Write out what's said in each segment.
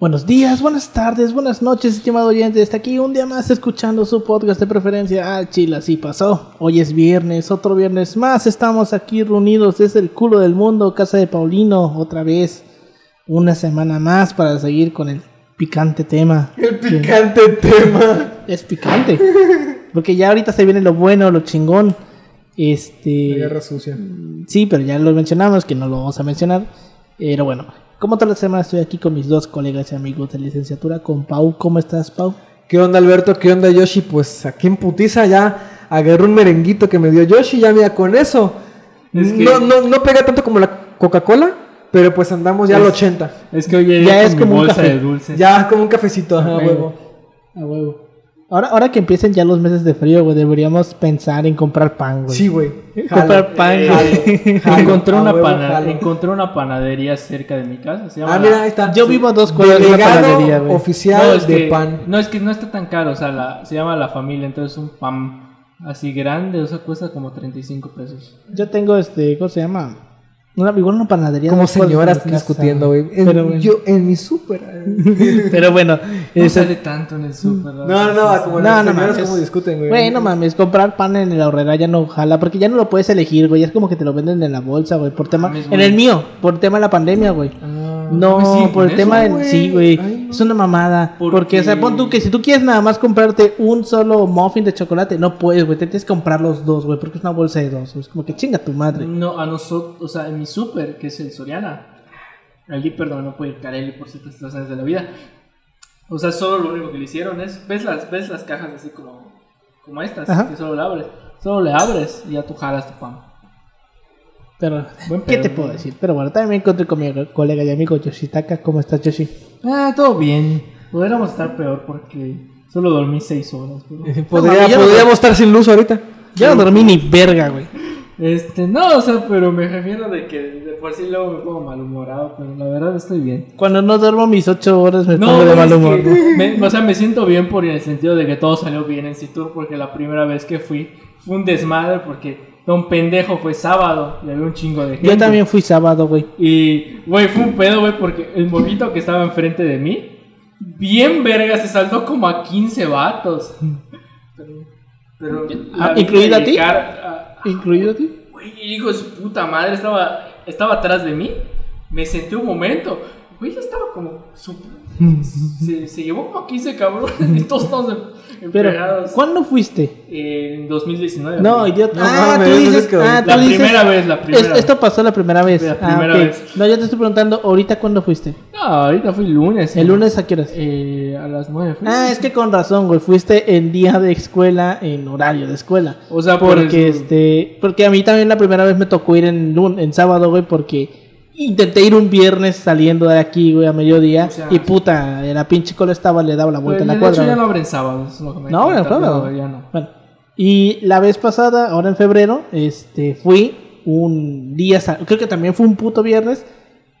Buenos días, buenas tardes, buenas noches, estimado oyente. Está aquí un día más escuchando su podcast de preferencia. Ah, chila, así pasó. Hoy es viernes, otro viernes más. Estamos aquí reunidos desde el culo del mundo, casa de Paulino, otra vez. Una semana más para seguir con el picante tema. El picante tema. Es picante. Porque ya ahorita se viene lo bueno, lo chingón. Este. La guerra sucia. Sí, pero ya lo mencionamos, que no lo vamos a mencionar. Pero bueno, como toda la semana estoy aquí con mis dos colegas y amigos de licenciatura, con Pau. ¿Cómo estás, Pau? ¿Qué onda, Alberto? ¿Qué onda, Yoshi? Pues aquí en putiza ya agarré un merenguito que me dio Yoshi. Ya mira, con eso. Es que- no, no, no pega tanto como la Coca-Cola, pero pues andamos ya al Es- 80. Es que hoy Ya es como un café. de dulces. Ya como un cafecito, A huevo. huevo. A huevo. Ahora, ahora que empiecen ya los meses de frío, güey, deberíamos pensar en comprar pan, güey. Sí, güey. Comprar pan, Eh, güey. Jalo, encontré, una huevo, pana- jalo. encontré una panadería cerca de mi casa. Se llama Ah, mira, ahí está. Yo vivo a dos cuadras de una panadería, güey. oficial no, es de que, pan. No, es que no está tan caro. O sea, la, se llama La Familia. Entonces, un pan así grande. O sea, cuesta como 35 pesos. Yo tengo este, ¿cómo se llama? Una, igual una panadería. Como señoras discutiendo, güey. Bueno. Yo en mi súper. Pero bueno, No sale tanto en el súper. No, no, no, como No, las no mames. como discuten, güey. Güey, no mames, comprar pan en la horrera ya no jala, porque ya no lo puedes elegir, güey. Es como que te lo venden en la bolsa, güey. Por tema. Mames, En el mío, por tema de la pandemia, güey. Ah, No, sí, por el tema del. güey. Sí, güey. Es una mamada. ¿Por Porque, o sea, qué? pon tú que si tú quieres nada más comprarte un solo muffin de chocolate, no puedes, güey. Te tienes que comprar los dos, güey, porque es una bolsa de dos. güey. Es como que chinga tu madre. No, a nosotros, o sea, en mi súper, que es el Soriana. Allí, perdón, no puede ir Carelli por ciertas situaciones de la vida. O sea, solo lo único que le hicieron es, ves las, ves las cajas así como, como estas, Ajá. que solo le abres. Solo le abres y ya tú jalas tu pan. Pero, ¿qué te puedo decir? Pero bueno, también me encontré con mi colega y amigo Yoshitaka. ¿Cómo estás, Yoshi? Ah, todo bien. Podríamos estar peor porque solo dormí seis horas. pero- Podría- No, yo no- podríamos estar sin luz ahorita. Yo no dormí ni verga, güey. Este, no, o sea, pero me refiero de que de por sí luego me pongo malhumorado, pero la verdad estoy bien. Cuando no duermo mis ocho horas me No, pongo de mal humor. que me- o sea, me siento bien por el sentido de que todo salió bien en Citur porque la primera vez que fui fue un desmadre porque un pendejo fue sábado y había un chingo de gente. Yo también fui sábado, güey. Y, güey, fue un pedo, güey, porque el morrito que estaba enfrente de mí, bien verga, se saltó como a 15 vatos. Pero, Ah, ¿incluido a ti? a- ¿Incluido a ti? Güey, hijo de su puta madre, estaba, estaba atrás de mí. Me senté un momento. Güey, ya estaba como. su- se, se llevó como a 15 cabrones y todos estamos em- Pero, empegados. ¿cuándo fuiste? En 2019. No. No ah, mames, tú dices. que- Ah, tú La dices- primera vez, la primera Es- esto pasó la primera vez. La Ah, primera ok. vez. No, yo te estoy preguntando, ¿ahorita cuándo fuiste? No, ahorita fui el lunes. El lunes a qué horas? Eh, a las 9. fui. Ah, es que con razón, güey. Fuiste en día de escuela, en horario de escuela. O sea, por Porque eso- este. Porque a mí también la primera vez me tocó ir en, en sábado, güey, porque intenté ir un viernes saliendo de aquí, güey, a mediodía. O sea, y puta, la pinche cola estaba, le daba la Pues, vuelta en de la cuadra. hecho, ya no abren sábados. lo que me No, cuenta, en sábado. pero Ya no. Bueno, y la vez pasada, ahora en febrero, este, fui un día, creo que también fue un puto viernes,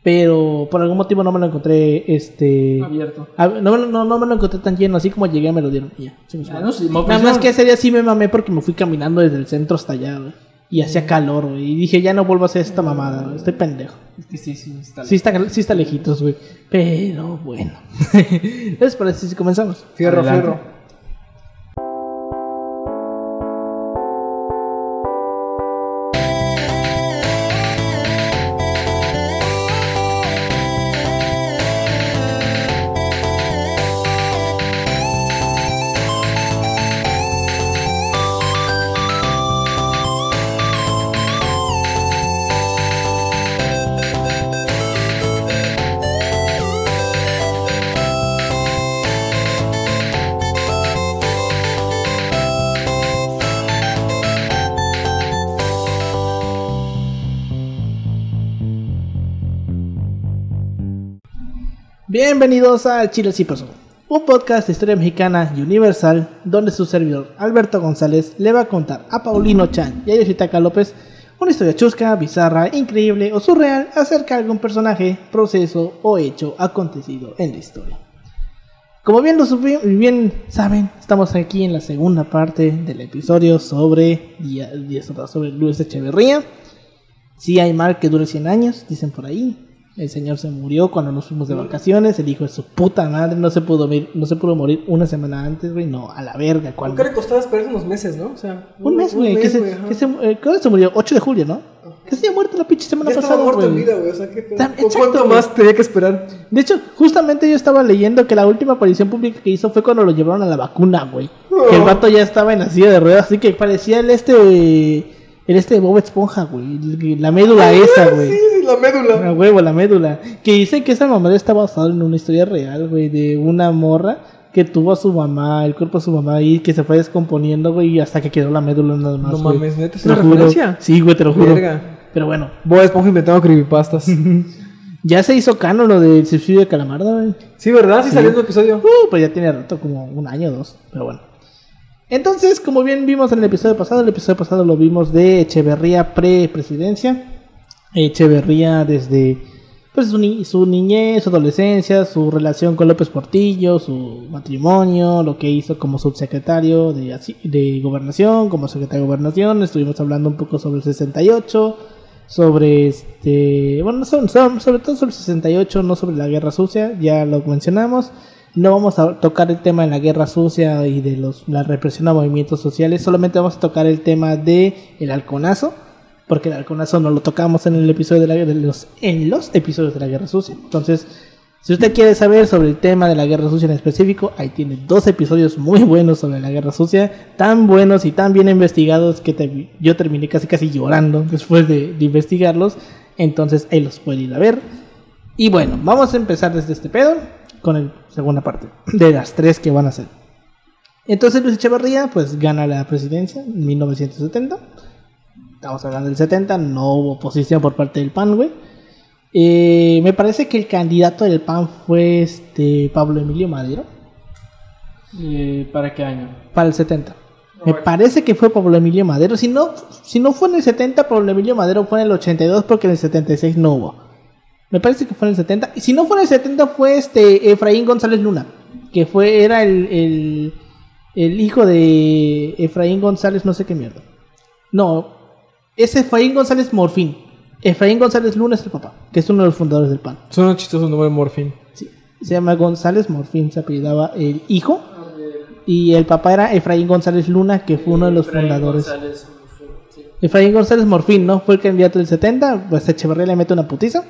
pero por algún motivo no me lo encontré, este, Abierto. a- no, me lo- no, no me lo encontré tan lleno, así como llegué me lo dieron. ya, sí Ah, no, sí, Nada más que ese día sí me mamé porque me fui caminando desde el centro hasta allá, güey, y hacía calor, güey, y dije, ya no vuelvo a hacer esta mamada, güey, estoy pendejo. Es que sí, sí, está Sí está, sí está lejitos, güey, pero bueno. ¿Les parece si comenzamos? Fierro, Adelante. fierro. Bienvenidos al Chile Sí Pasó, un podcast de historia mexicana y universal donde su servidor Alberto González le va a contar a Paulino Chan y a Yoshitaka López una historia chusca, bizarra, increíble o surreal acerca de algún personaje, proceso o hecho acontecido en la historia. Como bien, lo bien saben, estamos aquí en la segunda parte del episodio sobre, sobre Luis Echeverría. Si hay mal que dure 100 años, dicen por ahí. El señor se murió cuando nos fuimos de vacaciones. El hijo de su puta madre no se pudo morir, no se pudo morir una semana antes, güey. No, a la verga. Cuando... ¿Cuánto le costaba esperar unos meses, no? O sea, Un mes, güey. que se, ajá. que se, eh, ¿Cuándo se murió? 8 de julio, ¿no? Que se había muerto la pinche semana Ya estaba pasada, muerto en vida, güey. O sea, ¿qué exacto, ¿Cuánto güey. más tenía que esperar? De hecho, justamente yo estaba leyendo que la última aparición pública que hizo fue cuando lo llevaron a la vacuna, güey. Que el Oh. vato ya estaba en la silla de ruedas, así que parecía el este. El este de Bob Esponja, güey. La médula esa, Sí, güey. sí, la médula. A huevo, la médula. Que dicen que esa mamada está basada en una historia real, güey. De una morra que tuvo a su mamá, el cuerpo de su mamá ahí, que se fue descomponiendo, güey. Y hasta que quedó la médula nada más. No güey. mames, ¿neta es una juro. referencia? Sí, güey, te lo juro. Verga. Pero bueno, Bob Esponja inventando creepypastas. ya se hizo canon lo del suicidio de Calamardo, güey. sí, ¿verdad? Sí, Sí. salió un episodio. Uh, pues ya tiene rato, como un año o dos, pero bueno. Entonces, como bien vimos en el episodio pasado, el episodio pasado lo vimos de Echeverría pre-presidencia. Echeverría desde pues, su, ni- su niñez, su adolescencia, su relación con López Portillo, su matrimonio, lo que hizo como subsecretario de, de gobernación, como secretario de gobernación. Estuvimos hablando un poco sobre el 68, sobre este, bueno, no sobre, sobre- sobre todo sobre el 68, no sobre la guerra sucia, ya lo mencionamos. No vamos a tocar el tema de la guerra sucia y de los, la represión a movimientos sociales, solamente vamos a tocar el tema de el halconazo, porque el halconazo no lo tocamos en el episodio de, la, de los, en los episodios de la guerra sucia. Entonces, si usted quiere saber sobre el tema de la guerra sucia en específico, ahí tiene dos episodios muy buenos sobre la guerra sucia, tan buenos y tan bien investigados que yo terminé casi casi llorando después de, de investigarlos. Entonces ahí los pueden ir a ver. Y bueno, vamos a empezar desde este pedo con la segunda parte de las tres que van a ser. Entonces Luis Echeverría pues gana la presidencia en 1970. Estamos hablando del 70, no hubo oposición por parte del PAN, güey. Eh, me parece que el candidato del PAN fue este Pablo Emilio Madero Eh, ¿Para qué año? para el 70. Me parece que fue Pablo Emilio Madero. Si no, si no fue en el 70, Pablo Emilio Madero fue en el 82 porque en el 76 no hubo. Me parece que fue en el 70. Y si no fue en el 70 fue este Efraín González Luna, que fue era el, el, el hijo de Efraín González no sé qué mierda. No, es Efraín González Morfín. Efraín González Luna es el papá, que es uno de los fundadores del PAN. Suena chistoso el nombre de Morfín. Sí, se llama González Morfín, se apellidaba el hijo. Y el papá era Efraín González Luna, que fue uno de los Efraín fundadores. González, sí. Efraín González Morfín, ¿no? Fue el candidato del 70, pues Echeverría le mete una putiza.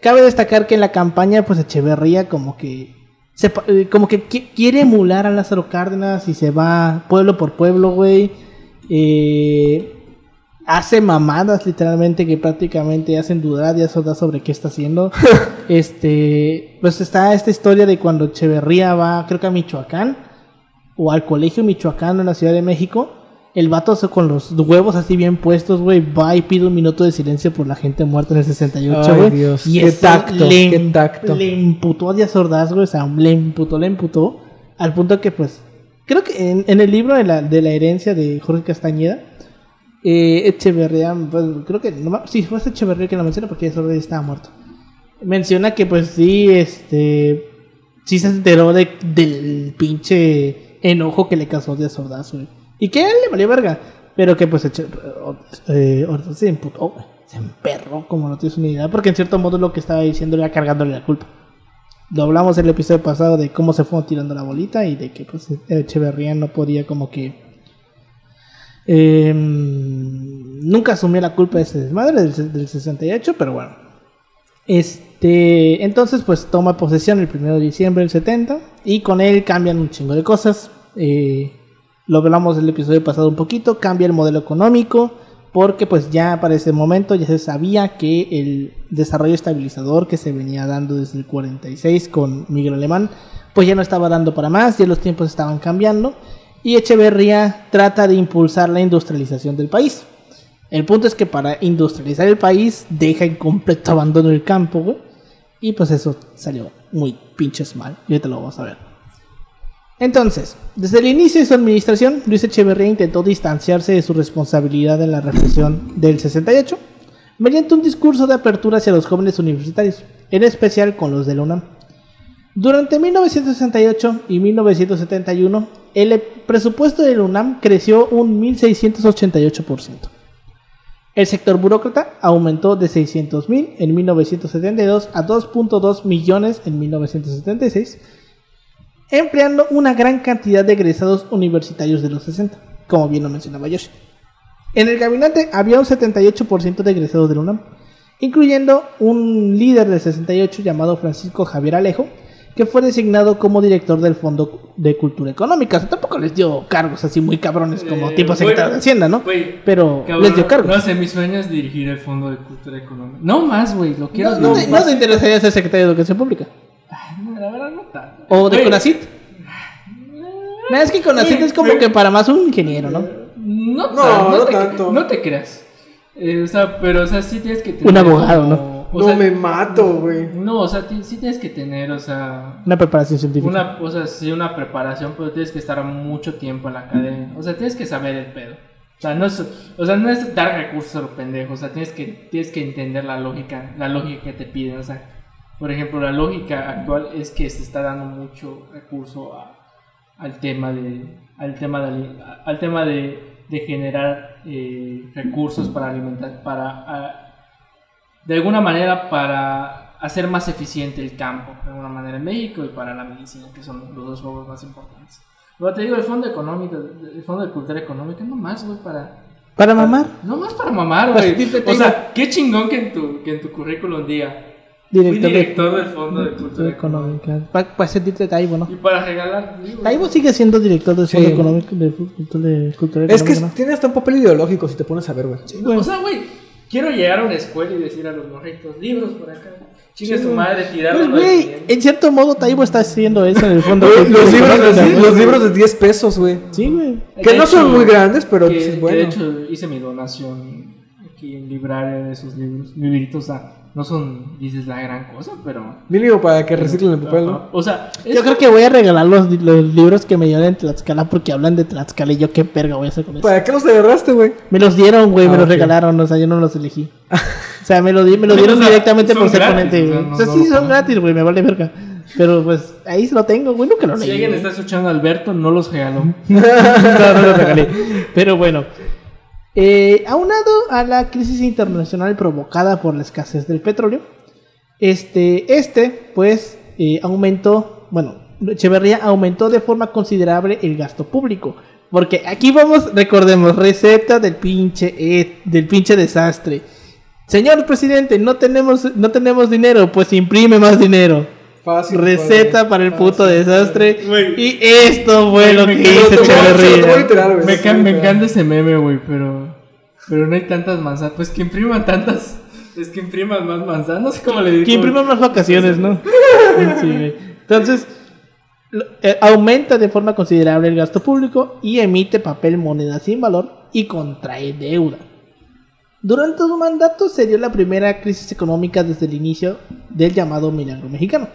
Cabe destacar que en la campaña, pues Echeverría como que se pa- eh, como que qui- quiere emular a Lázaro Cárdenas y se va pueblo por pueblo, güey. Eh, hace mamadas literalmente que prácticamente hacen dudar y hacen dudar sobre qué está haciendo. este, pues está esta historia de cuando Echeverría va, creo que a Michoacán o al colegio michoacano en la Ciudad de México. El vato con los huevos así bien puestos, güey, va y pide un minuto de silencio por la gente muerta en el 68, Ay, güey. Y qué tacto, le, qué tacto. le imputó a Díaz Ordaz, güey, o sea, le imputó, le imputó, al punto que, pues, creo que en, en el libro de la, de la herencia de Jorge Castañeda, eh, Echeverría, pues, creo que, no, sí, fue Echeverría que lo menciona porque ya estaba muerto. Menciona que, pues, sí, este, sí se enteró de, del pinche enojo que le causó Díaz Ordaz, güey. Y que a él le valió verga. Pero que pues eh, Ordaz se imputó. Se emperró, como no tienes una idea. Porque en cierto modo lo que estaba diciendo era cargándole la culpa. Lo hablamos en el episodio pasado de cómo se fue tirando la bolita y de que pues Echeverría no podía como que... eh, nunca asumió la culpa de ese desmadre del, del 68, pero bueno. Este, entonces pues toma posesión el 1 de diciembre del 70 y con él cambian un chingo de cosas. Eh, lo hablamos el episodio pasado un poquito, cambia el modelo económico porque pues ya para ese momento ya se sabía que el desarrollo estabilizador que se venía dando desde el 46 con Miguel Alemán pues ya no estaba dando para más, ya los tiempos estaban cambiando y Echeverría trata de impulsar la industrialización del país. El punto es que para industrializar el país deja en completo abandono el campo, güey. Y pues eso salió muy pinches mal. Y ahorita lo vamos a ver. Entonces, desde el inicio de su administración, Luis Echeverría intentó distanciarse de su responsabilidad en la represión del 68 mediante un discurso de apertura hacia los jóvenes universitarios, en especial con los de la UNAM. Durante 1968 y 1971, el presupuesto de la UNAM creció un 1688%. El sector burócrata aumentó de 600.000 en 1972 a 2.2 millones en 1976, empleando una gran cantidad de egresados universitarios de los 60, como bien lo mencionaba Yoshi. En el gabinete había un 78% de egresados de la UNAM, incluyendo un líder del 68 llamado Francisco Javier Alejo, que fue designado como director del Fondo de Cultura Económica. O sea, tampoco les dio cargos así muy cabrones como Eh, tipo secretario de Hacienda, ¿no? güey, Pero Cabrón, les dio cargos. No sé, mi sueño es dirigir el Fondo de Cultura Económica. No más, güey, lo quiero No, no te, no te interesaría ser secretario de Educación Pública. Ay, no, la verdad no tanto. O de CONACIT. No, es que CONACIT es como que para más un ingeniero, ¿no? No, No, no te, tanto. No te creas. Eh, o sea, pero, o sea, sí tienes que tener. Un abogado, como- ¿no? O no sea, me mato, güey. No, o sea, sí tienes que tener, o sea. Una preparación científica. Una, o sea, sí, una preparación, pero tienes que estar mucho tiempo en la academia. O sea, tienes que saber el pedo. O sea, no es, o sea, no es dar recursos a lo pendejo. O sea, tienes que, tienes que entender la lógica, la lógica que te piden. O sea, por ejemplo, la lógica actual es que se está dando mucho recurso a- al tema de, al tema de, al tema de, de generar eh, recursos para alimentar, para, de alguna manera, para hacer más eficiente el campo, de alguna manera en México y para la medicina, que son los dos juegos más importantes. Pero te digo, el fondo económico, el fondo de cultura económica, no más, güey, para... Para mamar. No más para mamar, Pues, güey. o digo- sea, qué chingón que en tu, que en tu currículum diga, Director, director del fondo de de cultura económica. económica. Para sentirte Taibo, ¿no? Y para regalar libros. Taibo sigue siendo director del Sí. Fondo Económico de, Cultura- de Cultura Es que Económica, tiene hasta un papel ideológico si te pones a ver, güey. ¿no? Bueno, O sea, güey, quiero llegar a una escuela y decir a los morritos, libros por acá. Chinga Sí, su madre, tirarlo. pues, güey, en cierto modo Taibo está haciendo eso en el Fondo de los, libros los libros de 10 pesos, güey. Sí, güey. Que De no son hecho, muy grandes, pero que, pues es que bueno. de hecho hice mi donación aquí en libraria de esos libros. Libritos, o sea, no son, dices, la gran cosa, pero... Mínimo para que reciclen el papel, ¿no? O sea, Yo creo que voy a regalar los, los libros que me dieron en Tlaxcala porque hablan de Tlaxcala y yo qué perga voy a hacer con eso. ¿Para qué los agarraste, güey? Me los dieron, güey, me Ah, los ok. regalaron, o sea, yo no los elegí. O sea, me lo, di- me lo dieron O sea, directamente por ser ponente, o sea, güey. no- O sea, no sí, son gratis, güey, me vale verga. Pero pues ahí lo tengo, güey, nunca lo leí. Si alguien güey. está escuchando a Alberto, no los regaló. no, no lo regalé. Pero bueno. Eh, aunado a la crisis internacional provocada por la escasez del petróleo, este, este pues, eh, aumentó, bueno, Echeverría aumentó de forma considerable el gasto público. Porque aquí vamos, recordemos, receta del pinche, eh, del pinche desastre. Señor presidente, no tenemos, no tenemos dinero, pues imprime más dinero. Fácil. Receta para el puto Fácil. desastre. Güey. Y esto fue lo que hizo Echeverría. Me, can- encanta ese meme, güey, pero... Pero no hay tantas manzanas. Pues que impriman tantas... Es que impriman más manzanas. Cómo le digo. Que imprima más vacaciones, ¿no? Sí, güey. Entonces, lo- eh, aumenta de forma considerable el gasto público y emite papel moneda sin valor y contrae deuda. Durante su mandato se dio la primera crisis económica desde el inicio del llamado milagro mexicano.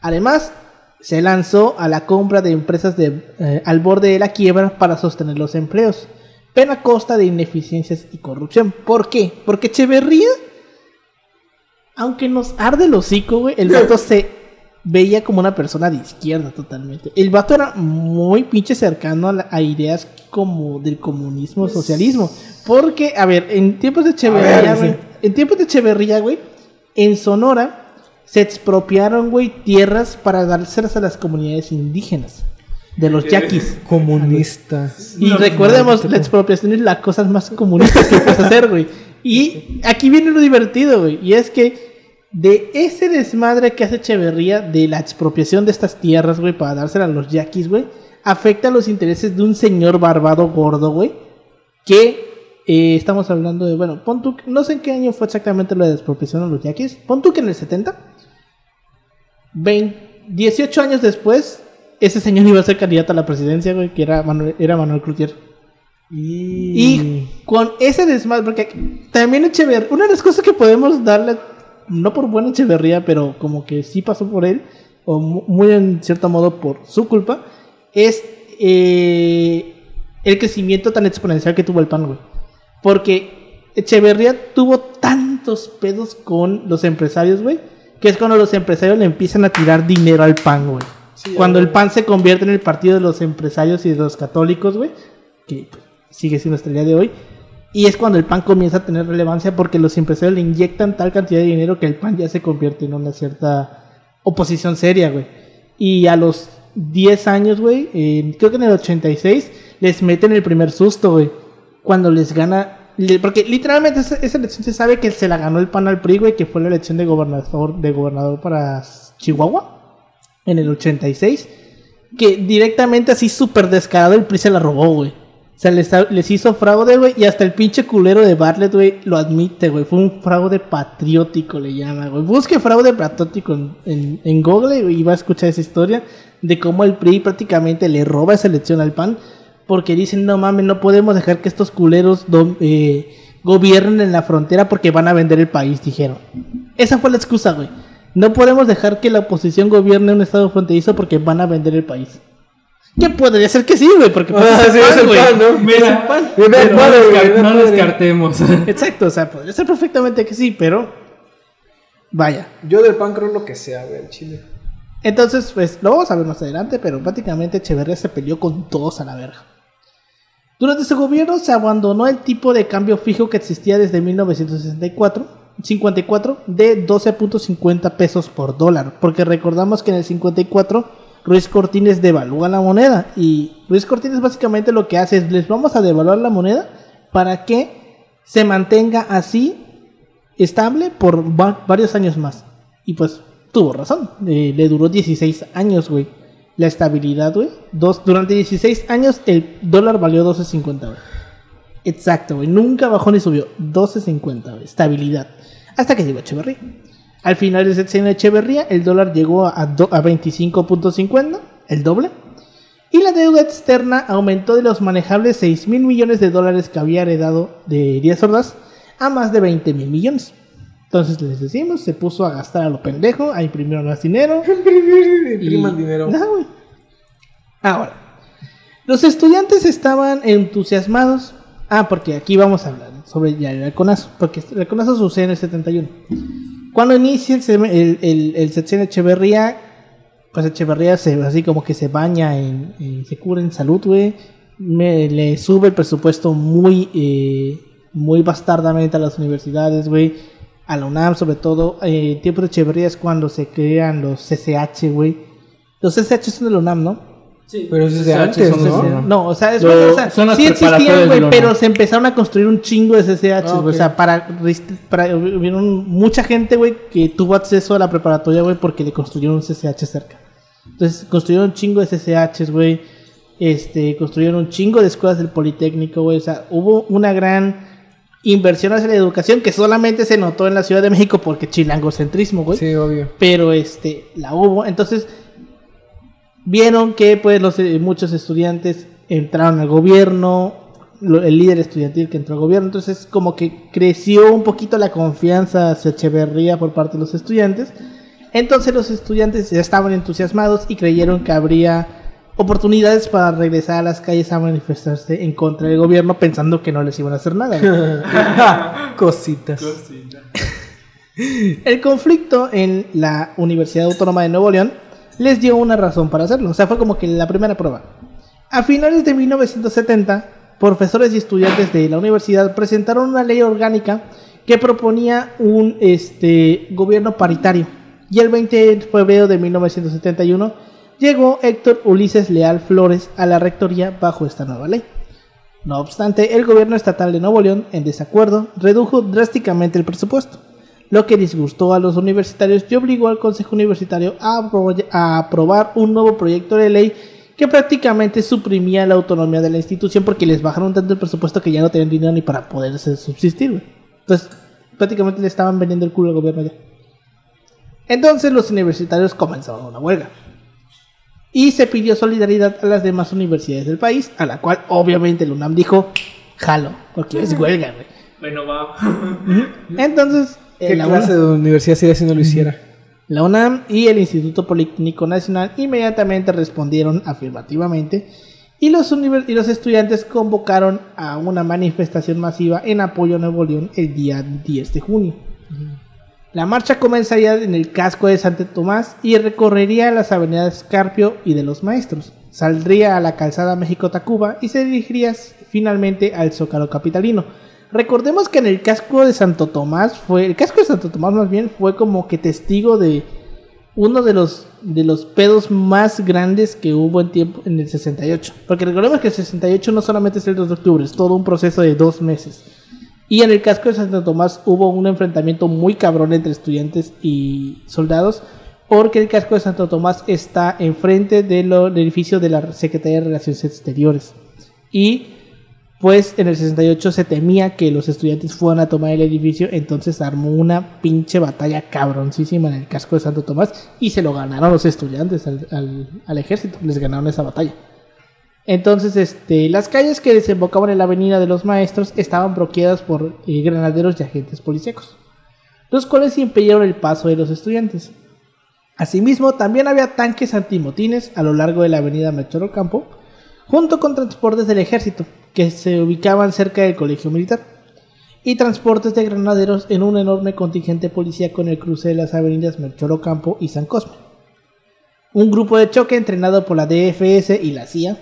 Además, se lanzó a la compra de empresas de, eh, al borde de la quiebra para sostener los empleos, pero a costa de ineficiencias y corrupción. ¿Por qué? Porque Echeverría, aunque nos arde el hocico, güey, el vato se veía como una persona de izquierda totalmente. El vato era muy pinche cercano a, la- a ideas como del comunismo, socialismo. Porque, a ver, en tiempos de Echeverría, ver, güey, sí. en tiempos de Echeverría, güey, en Sonora se expropiaron, güey, tierras para dárselas a las comunidades indígenas de los yaquis. Comunistas. Y No, recordemos, no, la expropiación es la cosa más comunista que puedes hacer, güey. Y aquí viene lo divertido, güey. Y es que de ese desmadre que hace Echeverría de la expropiación de estas tierras, güey, para dárselas a los yaquis, güey, afecta los intereses de un señor barbado gordo, güey, que eh, estamos hablando de, bueno, pon tú, no sé en qué año fue exactamente lo de la expropiación a los yaquis, pon tú que en el 70, 20 18 años después, ese señor iba a ser candidato a la presidencia, güey, que era Manuel, era Manuel Cloutier. Y... Y con ese desmadre, porque también Echeverría, una de las cosas que podemos darle, no por buena Echeverría, pero como que sí pasó por él, o mu- muy en cierto modo por su culpa, es eh, el crecimiento tan exponencial que tuvo el PAN, güey. Porque Echeverría tuvo tantos pedos con los empresarios, güey, que es cuando los empresarios le empiezan a tirar dinero al PAN, güey. Sí, cuando el PAN se convierte en el partido de los empresarios y de los católicos, güey, que pues, sigue siendo hasta el día de hoy, Y es cuando el PAN comienza a tener relevancia porque los empresarios le inyectan tal cantidad de dinero que el PAN ya se convierte en una cierta oposición seria, güey. Y a los 10 años, güey, creo que en el 86, les meten el primer susto, güey. Cuando les gana. Porque literalmente esa, elección se sabe que se la ganó el PAN al PRI, güey, que fue la elección de gobernador, de gobernador para Chihuahua en el 86. Que directamente así súper descarado el PRI se la robó, güey. O sea, les, les hizo fraude, güey, y hasta el pinche culero de Bartlett, güey, lo admite, güey. Fue un fraude patriótico, le llama, güey. Busque fraude patriótico en, en, Google y va a escuchar esa historia de cómo el PRI prácticamente le roba esa elección al PAN porque dicen, no mames, no podemos dejar que estos culeros eh, gobiernen en la frontera porque van a vender el país, dijeron. Esa fue la excusa, güey. No podemos dejar que la oposición gobierne un estado fronterizo porque van a vender el país. ¿Qué podría ser que sí, güey? Porque pues, Ah, es el sí, pan, es el güey. pan, ¿no? Pan. Pero descartemos. Exacto, o sea, podría ser perfectamente que sí, pero vaya. Yo del pan creo lo que sea, güey, el chile. Entonces, pues lo vamos a ver más adelante, pero prácticamente Echeverría se peleó con todos a la verga. Durante su gobierno se abandonó el tipo de cambio fijo que existía desde 1964 54 de 12.50 pesos por dólar, porque recordamos que en el 54 Ruiz Cortines devalúa la moneda y Ruiz Cortines básicamente lo que hace es les vamos a devaluar la moneda para que se mantenga así estable por va- varios años más. Y pues tuvo razón. Eh, le duró 16 años, güey. La estabilidad, güey. Durante 16 años el dólar valió 12.50, güey. Exacto, güey. Nunca bajó ni subió. 12.50, güey. Estabilidad. Hasta que llegó Echeverría. Al final de sexenio de Echeverría, el dólar llegó a, a 25.50, el doble. Y la deuda externa aumentó de los manejables 6 mil millones de dólares que había heredado de Díaz Ordaz a más de 20 mil millones. Entonces les decimos, se puso a gastar a lo pendejo, a imprimir más dinero. Impriman dinero. Güey. Ahora, los estudiantes estaban entusiasmados. Ah, porque aquí vamos a hablar sobre ya el halconazo. Porque el halconazo sucede en el 71. Cuando inicia el, el, el, el sexenio Echeverría, pues Echeverría se, así como que se baña en, en- se cura en salud, güey. Me- Le sube el presupuesto muy, eh, muy bastardamente a las universidades, güey. A la UNAM, sobre todo. Eh, en tiempo de Echeverría es cuando se crean los CCH, güey. Los CCH son de la UNAM, ¿no? Sí, Pero eso es de antes, ¿no? No, o sea, es Lo- bueno, o sea, son las sí existían, preparatorias güey, pero se empezaron a construir un chingo de CCH, Ah, o sea, para, para hubieron mucha gente, güey, que tuvo acceso a la preparatoria, güey, porque le construyeron un CCH cerca. Entonces, construyeron un chingo de CCHs, güey. Este, construyeron un chingo de escuelas del Politécnico, güey, o sea, hubo una gran inversión hacia la educación que solamente se notó en la Ciudad de México porque chilangocentrismo, güey. Sí, obvio. pero este la hubo. Entonces vieron que pues los eh, muchos estudiantes entraron al gobierno lo- el líder estudiantil que entró al gobierno. Entonces como que creció un poquito la confianza hacia Echeverría por parte de los estudiantes. Entonces los estudiantes ya estaban entusiasmados y creyeron que habría oportunidades para regresar a las calles a manifestarse en contra del gobierno pensando que no les iban a hacer nada güey. Cositas. El conflicto en la Universidad Autónoma de Nuevo León les dio una razón para hacerlo. O sea, fue como que la primera prueba. A finales de 1970, profesores y estudiantes de la universidad presentaron una ley orgánica que proponía un este, gobierno paritario. Y el 20 de febrero de 1971 llegó Héctor Ulises Leal Flores a la rectoría bajo esta nueva ley. No obstante, el gobierno estatal de Nuevo León, en desacuerdo, redujo drásticamente el presupuesto, lo que disgustó a los universitarios y obligó al Consejo Universitario a, apro- a aprobar un nuevo proyecto de ley que prácticamente suprimía la autonomía de la institución porque les bajaron tanto el presupuesto que ya no tenían dinero ni para poderse subsistir. Entonces, prácticamente le estaban vendiendo el culo al gobierno ya. Entonces los universitarios comenzaron una huelga. Y se pidió solidaridad a las demás universidades del país, a la cual obviamente el UNAM dijo, jalo, porque es huelga, güey. Bueno, va. Entonces, ¿Qué la, clase UNAM, de universidad sería si no lo hiciera? la UNAM y el Instituto Politécnico Nacional inmediatamente respondieron afirmativamente y los, y los estudiantes convocaron a una manifestación masiva en apoyo a Nuevo León el día 10 de junio. La marcha comenzaría en el casco de Santo Tomás y recorrería las avenidas Carpio y de los Maestros. Saldría a la calzada México-Tacuba y se dirigiría finalmente al Zócalo Capitalino, Recordemos que en el casco de Santo Tomás fue, el casco de Santo Tomás más bien fue como que testigo de uno de los de los pedos más grandes que hubo en tiempo en el 68. Porque recordemos que el 68 no solamente es el 2 de octubre, es todo un proceso de dos meses. Y en el casco de Santo Tomás hubo un enfrentamiento muy cabrón entre estudiantes y soldados. Porque el casco de Santo Tomás está enfrente del edificio de la Secretaría de Relaciones Exteriores. Y pues en el 68 se temía que los estudiantes fueran a tomar el edificio, entonces armó una pinche batalla cabroncísima en el casco de Santo Tomás y se lo ganaron los estudiantes al, al- al ejército, les ganaron esa batalla. Entonces, este, las calles que desembocaban en la avenida de los maestros estaban bloqueadas por eh, granaderos y agentes policíacos, los cuales impidieron el paso de los estudiantes. Asimismo, también había tanques antimotines a lo largo de la avenida Melchor Ocampo, junto con transportes del ejército, que se ubicaban cerca del colegio militar, y transportes de granaderos en un enorme contingente policíaco en el cruce de las avenidas Melchor Ocampo y San Cosme. Un grupo de choque entrenado por la DFS y la CIA,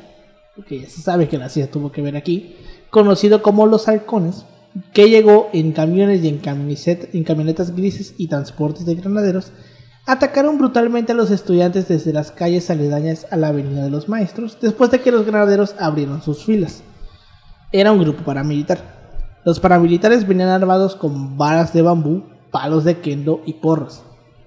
porque ya se sabe que la CIA tuvo que ver aquí, conocido como los halcones, que llegó en camiones y en, camiset- en camionetas grises y transportes de granaderos, atacaron brutalmente a los estudiantes desde las calles aledañas a la Avenida de los Maestros, después de que los granaderos abrieron sus filas. Era un grupo paramilitar. Los paramilitares venían armados con varas de bambú, palos de kendo y porras.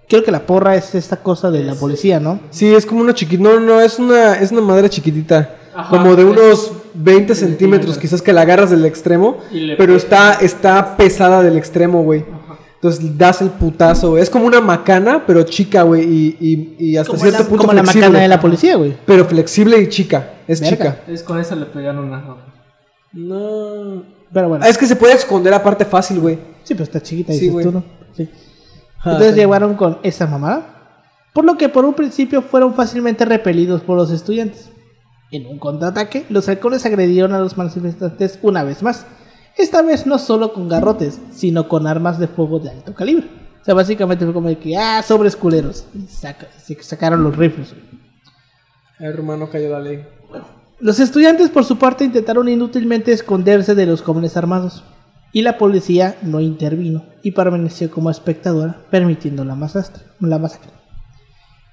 Creo que la porra es esta cosa de la policía, ¿no? Sí, es como una chiquita. No, no, es una, es una madera chiquitita. Ajá, como de unos 20 centímetros. centímetros, quizás que la agarras del extremo. Pero está, está pesada del extremo, güey. Ajá. Entonces das el putazo, güey. Es como una macana, pero chica, güey. Y, y, y hasta Como, cierto la, punto como la flexible. macana de la policía, güey. Pero flexible y chica. Es Verga. chica. Es con eso le pegaron una roja. No. Pero bueno. Ah, Es que se puede esconder aparte fácil, güey. Sí, pero está chiquita, Sí, dices güey. tú, ¿no? Sí. Ajá, Entonces sí. llegaron con esa mamada. Por lo que por un principio fueron fácilmente repelidos por los estudiantes. En un contraataque, los halcones agredieron a los manifestantes una vez más. Esta vez no solo con garrotes, sino con armas de fuego de alto calibre. O sea, básicamente fue como de que, ah, sobres culeros. Y saca- se sacaron los rifles. El rumano cayó la ley. Los estudiantes, por su parte, intentaron inútilmente esconderse de los jóvenes armados, y la policía no intervino y permaneció como espectadora, permitiendo la masacre. La masacre.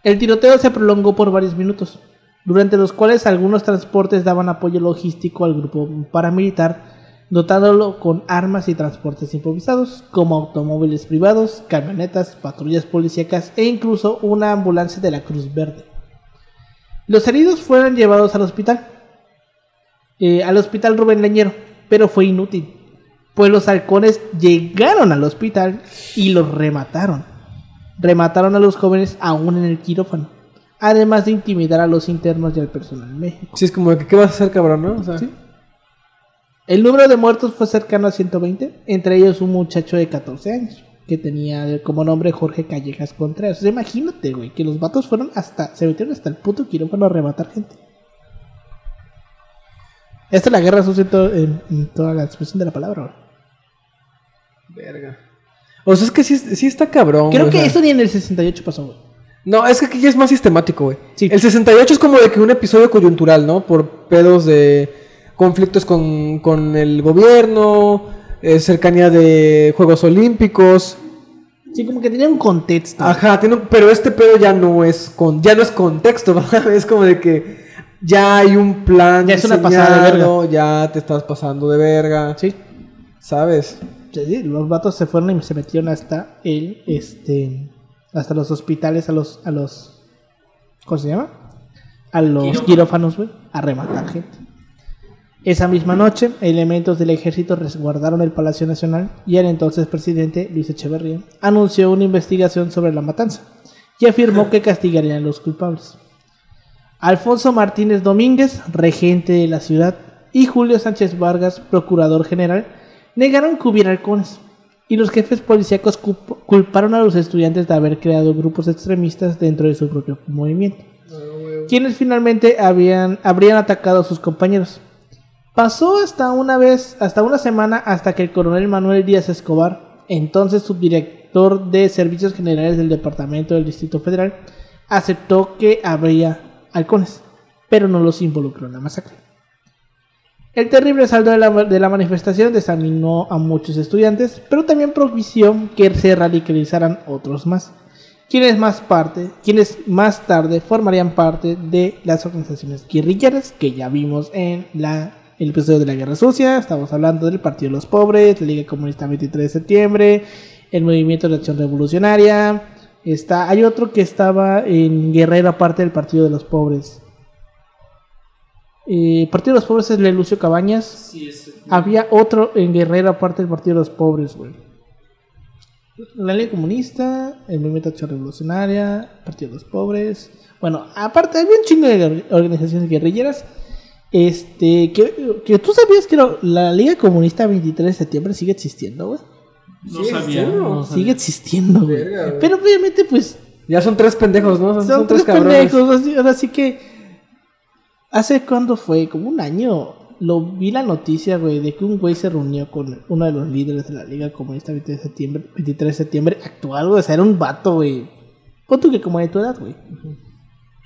El tiroteo se prolongó por varios minutos, durante los cuales algunos transportes daban apoyo logístico al grupo paramilitar, dotándolo con armas y transportes improvisados, como automóviles privados, camionetas, patrullas policíacas e incluso una ambulancia de la Cruz Verde. Los heridos fueron llevados al hospital, eh, al hospital Rubén Leñero, pero fue inútil, pues los halcones llegaron al hospital y los remataron. Remataron a los jóvenes aún en el quirófano, además de intimidar a los internos y al personal médico. Sí, es como que, ¿qué vas a hacer, cabrón, no? O sea, Sí. El número de muertos fue cercano a 120, entre ellos un muchacho de 14 años, que tenía como nombre Jorge Callejas Contreras. O sea, imagínate, güey, que los vatos fueron hasta, se metieron hasta el puto quirófano a rematar gente. Esta es la guerra sucia en, todo- en- en toda la expresión de la palabra, güey. verga. O sea, es que sí, sí está cabrón. Creo que sea. eso ni en el 68 pasó, güey. No, es que aquí ya es más sistemático, güey. Sí. El 68 es como de que un episodio coyuntural, ¿no? Por pedos de conflictos con, con el gobierno, eh, cercanía de Juegos Olímpicos. Sí, como que tenía un contexto. Ajá, tiene un- pero este pedo ya no es con, ya no es contexto, ¿verdad? Es como de que ya hay un plan Ya es una pasada de diseñado, ya te estás pasando de verga, Sí. ¿sabes? Sí, sí, los vatos se fueron y se metieron hasta el, este, hasta los hospitales, a los, a los, ¿cómo se llama? A los Quirófanos. quirófanos, güey, a rematar gente. Esa misma noche, elementos del ejército resguardaron el Palacio Nacional y el entonces presidente Luis Echeverría anunció una investigación sobre la matanza y afirmó que castigarían a los culpables. Alfonso Martínez Domínguez, regente de la ciudad, y Julio Sánchez Vargas, procurador general, negaron que hubiera halcones, y los jefes policíacos culparon a los estudiantes de haber creado grupos extremistas dentro de su propio movimiento, quienes finalmente habían, habrían atacado a sus compañeros. Pasó hasta una vez, hasta una semana, hasta que el coronel Manuel Díaz Escobar, entonces subdirector de Servicios Generales del Departamento del Distrito Federal, aceptó que habría halcones, pero no los involucró en la masacre. El terrible saldo de la, de la manifestación desanimó a muchos estudiantes, pero también propició que se radicalizaran otros más, quienes más, parte, quienes más tarde formarían parte de las organizaciones guerrilleras que ya vimos en la, el episodio de la Guerra Sucia. Estamos hablando del Partido de los Pobres, la Liga Comunista 23 de septiembre, el Movimiento de Acción Revolucionaria. Está, hay otro que estaba en Guerrero aparte del Partido de los Pobres. Eh, Partido de los Pobres es el de Lucio Cabañas. Sí, es. Había otro en Guerrero aparte del Partido de los Pobres, güey. La Liga Comunista, el Movimiento de Acción Revolucionaria, Partido de los Pobres. Bueno, aparte había un chingo de organizaciones guerrilleras. Este, que, que tú sabías que la Liga Comunista 23 de septiembre sigue existiendo, güey. No Sí, sabía. Sigue existiendo, güey. Pero obviamente, pues, Ya son tres pendejos, ¿no? Son, son, son tres pendejos. Así, ahora sí que. ¿Hace cuándo fue? Como un año. Lo vi la noticia, güey, de que un güey se reunió con uno de los líderes de la Liga Comunista 23 de septiembre, 23 de septiembre actual, güey. O sea, era un vato, güey. Pon tú que como de tu edad, güey.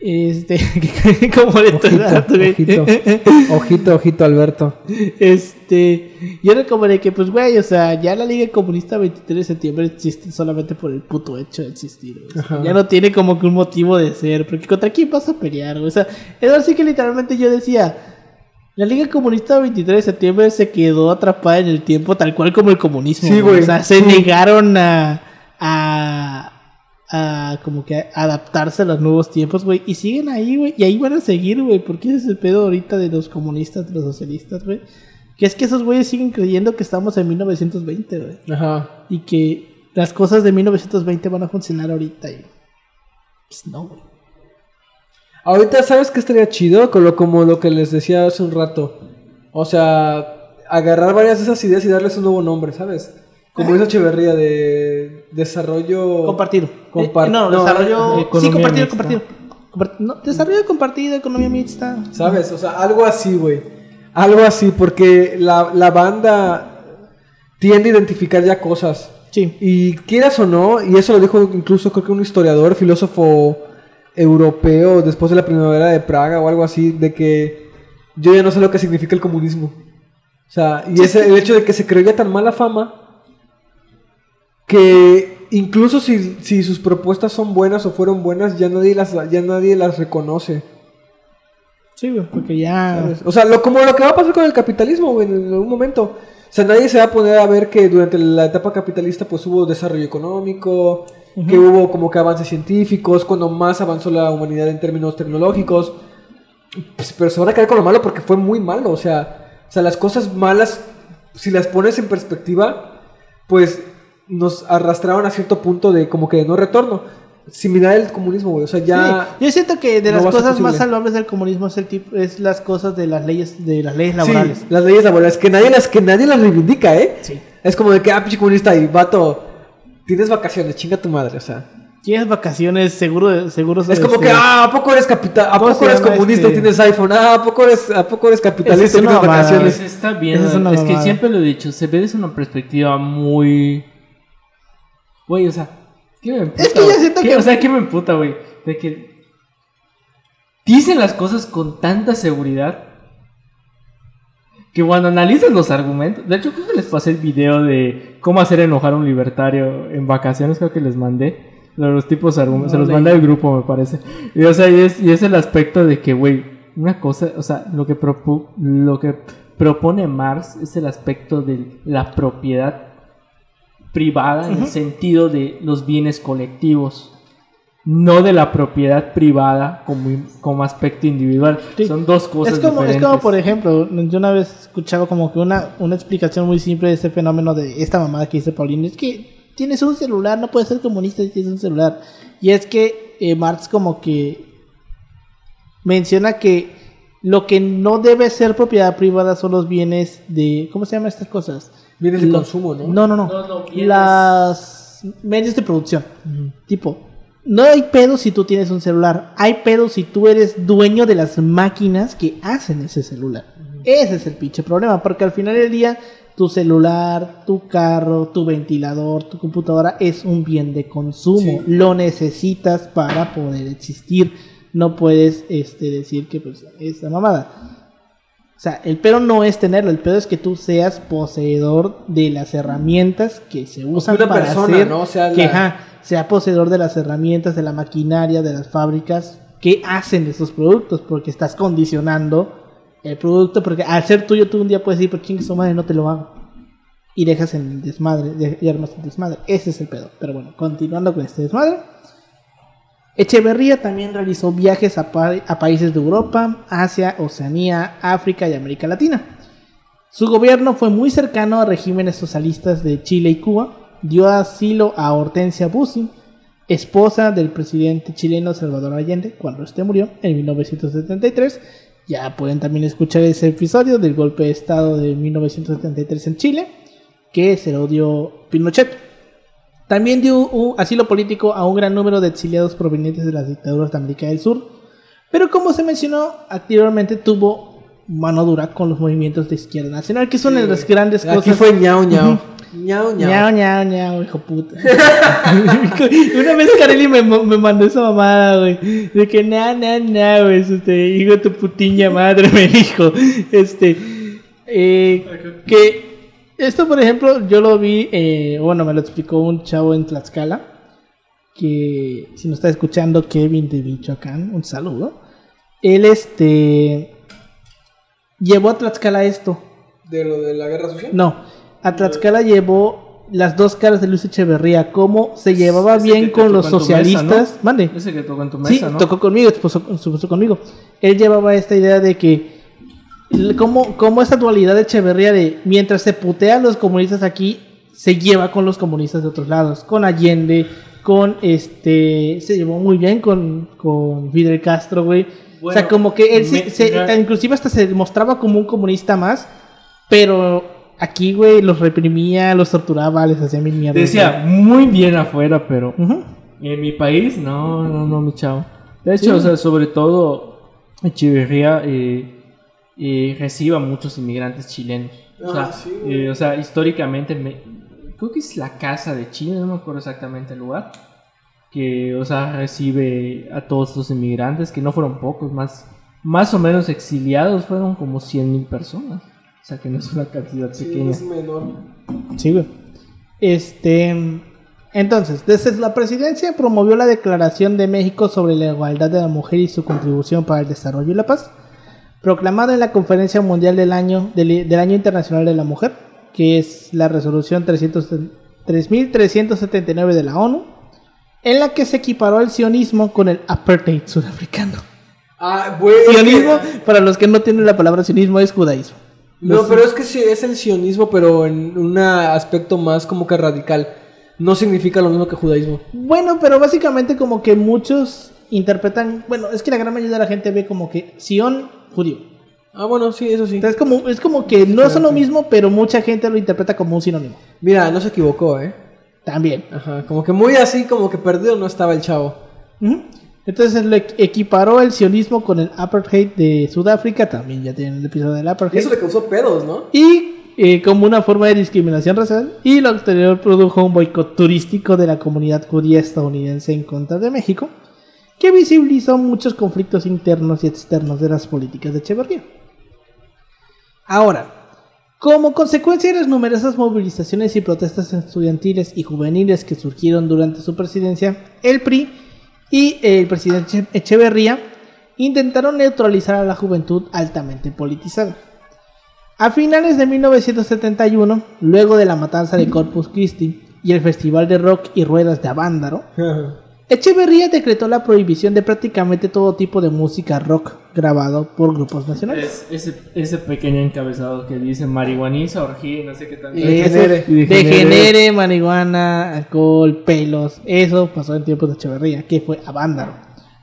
Este, como edad, Ojito, güey. ojito. Ojito, ojito, Alberto. Este, yo era como de que, pues, güey, o sea, ya la Liga Comunista 23 de septiembre existe solamente por el puto hecho de existir. O sea, ya no tiene como que un motivo de ser, porque contra quién vas a pelear. O sea, es así que literalmente yo decía, la Liga Comunista 23 de septiembre se quedó atrapada en el tiempo tal cual como el comunismo. Sí, güey. O sea, se Sí. negaron a, a, a como que adaptarse a los nuevos tiempos, güey. Y siguen ahí, güey. Y ahí van a seguir, güey. Porque ese es el pedo ahorita de los comunistas, de los socialistas, güey. Que es que esos güeyes siguen creyendo que estamos en 1920, güey. Ajá. Y que las cosas de 1920 van a funcionar ahorita. Y... Pues no, güey. Ahorita, ¿sabes qué estaría chido? Con lo, como lo que les decía hace un rato. O sea, agarrar varias de esas ideas y darles un nuevo nombre, ¿sabes? Como hizo Echeverría de desarrollo... Compartido. Compar- Eh, no, no, desarrollo. economía sí, compartido, mixta. compartido. Compart- no, desarrollo compartido, economía mixta. ¿Sabes? O sea, algo así, güey. Algo así, porque la, la banda tiende a identificar ya cosas. Sí. Y quieras o no, y eso lo dijo incluso creo que un historiador, filósofo europeo después de la primavera de Praga o algo así, de que yo ya no sé lo que significa el comunismo. O sea, y ese, el hecho de que se creía tan mala fama que incluso si, si sus propuestas son buenas o fueron buenas, ya nadie las, ya nadie las reconoce. Sí, güey, porque ya. ¿sabes? O sea, lo, como lo que va a pasar con el capitalismo, güey, en algún momento. O sea, nadie se va a poner a ver que durante la etapa capitalista pues hubo desarrollo económico, que hubo como que avances científicos, cuando más avanzó la humanidad en términos tecnológicos. Pues, pero se van a quedar con lo malo porque fue muy malo. O sea, o sea, las cosas malas, si las pones en perspectiva, pues nos arrastraron a cierto punto de como que de no retorno. Similar al comunismo, güey. O sea, ya... Sí, Yo siento que de no las cosas más salvables del comunismo es el tipo, es las cosas de las leyes, de las leyes Sí, laborales. las leyes laborales, que nadie las, que nadie las reivindica, ¿eh? Sí. Es como de que, ah, pinche comunista, y vato, tienes vacaciones, chinga tu madre, o sea. Tienes vacaciones, seguro, seguro. Es como este, que, ah, ¿a poco eres capital, a ¿Cómo poco eres comunista este? y tienes iPhone? Ah, ¿a poco eres, a poco eres capitalista y tienes vacaciones? Está bien, es es, que siempre lo he dicho, se ve desde una perspectiva muy... Güey, o sea, ¿qué me emputa? Es que güey? siento ¿Qué- que- O sea, ¿qué me emputa, güey? De que... Dicen las cosas con tanta seguridad que cuando analizas los argumentos... De hecho, creo que les pasé el video de cómo hacer enojar a un libertario en vacaciones, creo que les mandé. Los tipos de argumentos, se los leí. mandé al grupo, me parece. Y, o sea, y es, y es el aspecto de que, güey, una cosa, o sea, lo que, propu- lo que propone Marx es el aspecto de la propiedad privada en el sentido de los bienes colectivos, no de la propiedad privada como, como aspecto individual. Sí. Son dos cosas Es como, es diferentes. como, por ejemplo, yo una vez escuchaba como que una, una explicación muy simple de ese fenómeno de esta mamada que dice Paulino. Es que tienes un celular, no puedes ser comunista si tienes un celular. Y es que eh, Marx como que menciona que lo que no debe ser propiedad privada son los bienes de... ¿Cómo se llaman estas cosas? Bienes de Lo- consumo, ¿no? No, no, no. No, no, bienes- Las medios de producción. Tipo, no hay pedo si tú tienes un celular. Hay pedo si tú eres dueño de las máquinas que hacen ese celular. Ese es el pinche problema. Porque al final del día, tu celular, tu carro, tu ventilador, tu computadora es un bien de consumo. Sí. Lo necesitas para poder existir. No puedes este, decir que pues esta mamada. Sea, el pedo no es tenerlo, el pedo es que tú seas poseedor de las herramientas que se usan una para persona, hacer, ¿no? O sea, que sea poseedor de las herramientas, de la maquinaria, de las fábricas que hacen esos productos, porque estás condicionando el producto, porque al ser tuyo tú un día puedes decir, pues chingue su madre, no te lo hago. Y dejas en el desmadre, de- y armas el desmadre. Ese es el pedo. Pero bueno, continuando con este desmadre. Echeverría también realizó viajes a, pa- a países de Europa, Asia, Oceanía, África y América Latina. Su gobierno fue muy cercano a regímenes socialistas de Chile y Cuba. Dio asilo a Hortensia Bussi, esposa del presidente chileno Salvador Allende, cuando este murió en 1973. Ya pueden también escuchar ese episodio del golpe de Estado de 1973 en Chile, que se lo dio Pinochet. También dio un asilo político a un gran número de exiliados provenientes de las dictaduras de América del Sur, pero como se mencionó anteriormente, tuvo mano dura con los movimientos de izquierda nacional, que son de las grandes Aquí cosas. fue ñao ñao. ñao ñao. Ñao, ñao, ñao, hijo puta. Una vez Kareli me, me mandó esa mamada, güey. De que, na, na, na, güey. Este, hijo de tu putiña madre, me dijo. Este, eh, que esto, por ejemplo, yo lo vi, eh, bueno, me lo explicó un chavo en Tlaxcala. Que, si nos está escuchando, Kevin de Michoacán, un saludo. Él, este, llevó a Tlaxcala esto. ¿De lo de la guerra sucia? No, a Tlaxcala llevó las dos caras de Luis Echeverría, cómo se llevaba Ese bien con los mesa, socialistas. Mande. Ese que tocó en tu Sí, mesa, ¿no? tocó conmigo, expuso, expuso conmigo. Él llevaba esta idea de que, como, como esta dualidad de Echeverría de mientras se putea a los comunistas aquí, se lleva con los comunistas de otros lados, con Allende, con este, se llevó muy bien con, con Fidel Castro, güey. o sea, como que él se- me- se- ya- inclusive hasta se mostraba como un comunista más, pero aquí, güey, los reprimía, los torturaba, les hacía mil mierdas. Decía muy bien afuera, pero en mi país, no, no, no, mi chavo. De hecho, Sí. o sea, sobre todo, Echeverría eh, eh, recibe a muchos inmigrantes chilenos. O sea, Ah, sí, eh, o sea, históricamente, me- creo que es la casa de Chile, no me acuerdo exactamente el lugar. Que, o sea, recibe a todos estos inmigrantes, que no fueron pocos, más, más o menos exiliados, fueron como 100 mil personas. O sea, que no es una cantidad Sí, pequeña. es menor. Sí, güey. Este. Entonces, desde la presidencia promovió la Declaración de México sobre la igualdad de la mujer y su contribución para el desarrollo y la paz, proclamada en la Conferencia Mundial del Año, del, del Año Internacional de la Mujer, que es la resolución 300 3379 de la ONU, en la que se equiparó el sionismo con el apartheid sudafricano. Ah, bueno. que- Sionismo, para los que no tienen la palabra sionismo, es judaísmo. No, pero es que sí, es el sionismo, pero en un aspecto más como que radical. No significa lo mismo que judaísmo. Bueno, pero básicamente como que muchos interpretan, bueno, es que la gran mayoría de la gente ve como que Sion judío. Ah, bueno, sí, eso sí. Entonces como es como que no son lo mismo, pero mucha gente lo interpreta como un sinónimo. Mira, no se equivocó, ¿eh? También. Ajá, como que muy así, como que perdido no estaba el chavo. Entonces lo equ- equiparó el sionismo con el apartheid de Sudáfrica, también ya tienen el episodio del Y apartheid. eso le causó pedos, ¿no? Y eh, como una forma de discriminación racial, y lo anterior produjo un boicot turístico de la comunidad judía estadounidense en contra de México, que visibilizó muchos conflictos internos y externos de las políticas de Echeverría. Ahora, como consecuencia de las numerosas movilizaciones y protestas estudiantiles y juveniles que surgieron durante su presidencia, el PRI y el presidente Eche- Echeverría intentaron neutralizar a la juventud altamente politizada. A finales de 1971, luego de la matanza de Corpus Christi y el festival de rock y ruedas de Avándaro, Echeverría decretó la prohibición de prácticamente todo tipo de música rock grabado por grupos nacionales. Es ese, ese pequeño encabezado que dice marihuaniza, orgía no sé qué tanto. Eso, Degenere. degenere, marihuana, alcohol, pelos. Eso pasó en tiempos de Echeverría, que fue Avándaro.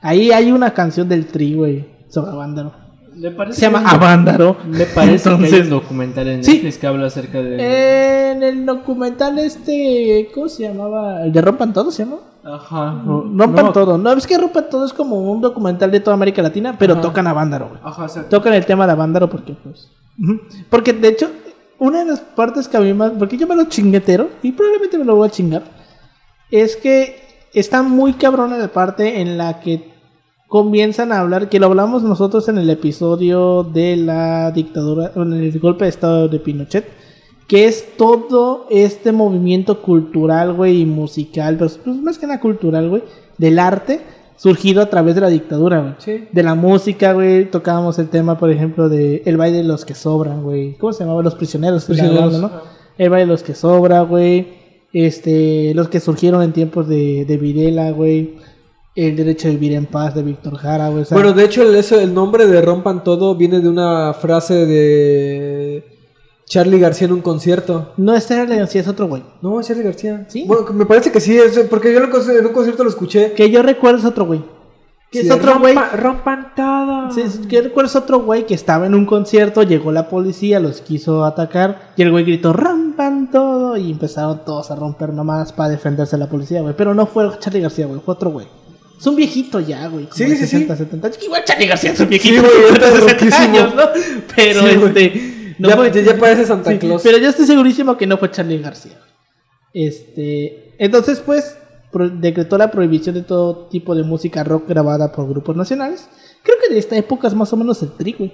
Ahí hay una canción del Tri, güey, sobre Avándaro. ¿Le parece Se llama que Avándaro. Me parece que hay Entonces, un documental en Sí. Netflix que habla acerca de... En el documental este, ¿cómo se llamaba? ¿El de Rompan Todo se llama? Ajá. Rompan no, Todo. No, es que Rompan Todo es como un documental de toda América Latina, pero Ajá. tocan a Vándaro, güey. Ajá, exacto. Tocan el tema de Vándaro porque, pues... Porque, de hecho, una de las partes que a mí más... Porque yo me lo chinguetero, y probablemente me lo voy a chingar, es que está muy cabrona la parte en la que comienzan a hablar, que lo hablamos nosotros en el episodio de la dictadura, en el golpe de estado de Pinochet, que es todo este movimiento cultural, güey, y musical, pero pues, más que nada cultural, güey, del arte, surgido a través de la dictadura, güey. Sí. De la música, güey, tocábamos el tema, por ejemplo, de el baile de los que sobran, güey. ¿Cómo se llamaba? Los prisioneros. Prisioneros. hablando, ¿no? El baile de los que sobra, güey. Este, los que surgieron en tiempos de, de Videla, güey. El derecho a vivir en paz de Víctor Jara, güey. o sea, Bueno, de hecho, el, eso- el nombre de Rompan Todo viene de una frase de Charlie García en un concierto. no es Sterling, sí es otro güey. No, es Charlie García. ¿Sí? Bueno, me parece que sí, es, porque yo en un conci- en un concierto lo escuché. Que yo recuerdo es otro güey. Que Sí, es otro güey. "Rompa- Rompan todo. Sí, que recuerdo es otro güey que estaba en un concierto, llegó la policía, los quiso atacar y el güey gritó rompan todo y empezaron todos a romper mamadas para defenderse de la policía, güey. Pero no fue Charlie García, güey, fue otro güey. Es un viejito ya, güey. como Sí, de sí, sí. 60, 70 años. Igual Charlie García es un viejito Sí, güey, de está 60 roquísimo. años, ¿no? Pero Sí, este. No ya, fue- ya- ya parece Santa Sí, Claus. Pero yo estoy segurísimo que no fue Charlie García. Este, entonces pues decretó la prohibición de todo tipo de música rock grabada por grupos nacionales. Creo que de esta época es más o menos el tri, güey.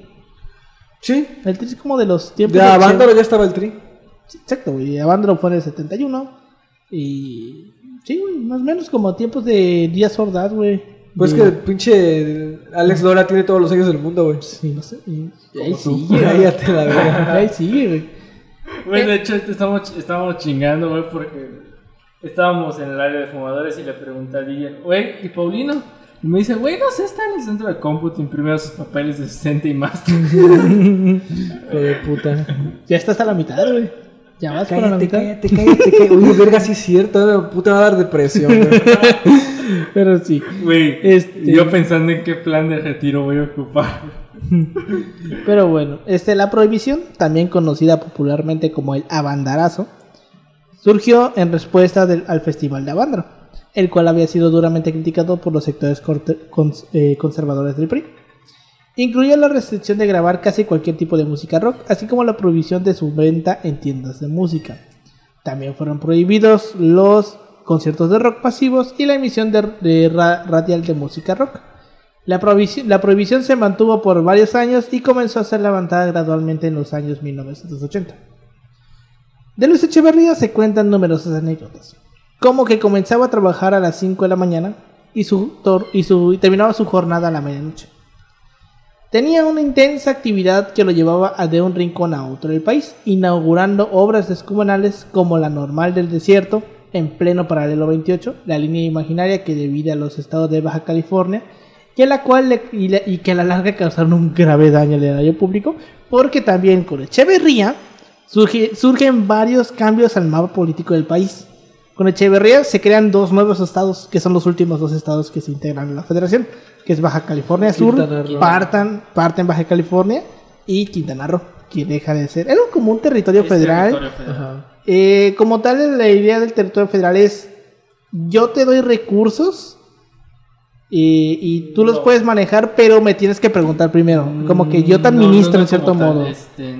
Sí. El tri es como de los tiempos De de Avándaro ya estaba el tri. Sí, Exacto, güey. Avándaro fue en el 71 y sí, güey, más o menos como tiempos de Díaz Ordaz, güey. Pues De- que pinche Alex Lora tiene todos los años del mundo, güey. sí, no sé. y- ahí sigue. Cállate la verga. Ahí sigue, güey. Güey, de hecho, estamos, estábamos chingando, güey, porque estábamos en el área de fumadores y le pregunté a Guillermo, güey, ¿y Paulino? Y me dice, güey, no sé, está en el centro de cómputo imprimiendo sus papeles de 60 y más. Hijo de puta. Ya estás a la mitad, güey. Ya vas para la Cállate, mitad. cállate, cállate, cállate. Uy, verga, sí es cierto. Puta va a dar depresión, güey. Pero sí. Güey, Este- yo pensando en qué plan de retiro voy a ocupar. Pero bueno, este, la prohibición, también conocida popularmente como el abandarazo, surgió en respuesta del- al Festival de Avándaro, el cual había sido duramente criticado por los sectores corte- cons- eh, conservadores del PRI. Incluyó la restricción de grabar casi cualquier tipo de música rock, así como la prohibición de su venta en tiendas de música. También fueron prohibidos los conciertos de rock pasivos y la emisión de, de ra- radial de música rock. La prohibición, se mantuvo por varios años y comenzó a ser levantada gradualmente en los años 1980. De Luis Echeverría se cuentan numerosas anécdotas, como que comenzaba a trabajar a las 5 de la mañana y, su, y, terminaba su jornada a la medianoche. Tenía una intensa actividad que lo llevaba de un rincón a otro del país, inaugurando obras descomunales como la normal del desierto, en pleno paralelo 28, la línea imaginaria que divide a los estados de Baja California, y, a la cual le- y, le- y que a la larga causaron un grave daño al erario público, porque también con Echeverría surge- surgen varios cambios al mapa político del país. Con Echeverría se crean dos nuevos estados, que son los últimos dos estados que se integran a la federación, que es Baja California Sur, partan, parten Baja California y Quintana Roo, que deja de ser. Era como un territorio Es federal. territorio federal. Ajá. Eh, como tal, la idea del territorio federal es: yo te doy recursos y, y tú los puedes manejar, pero me tienes que preguntar primero. Como que yo te Mm, No, no, administro no en cierto tal, modo. este,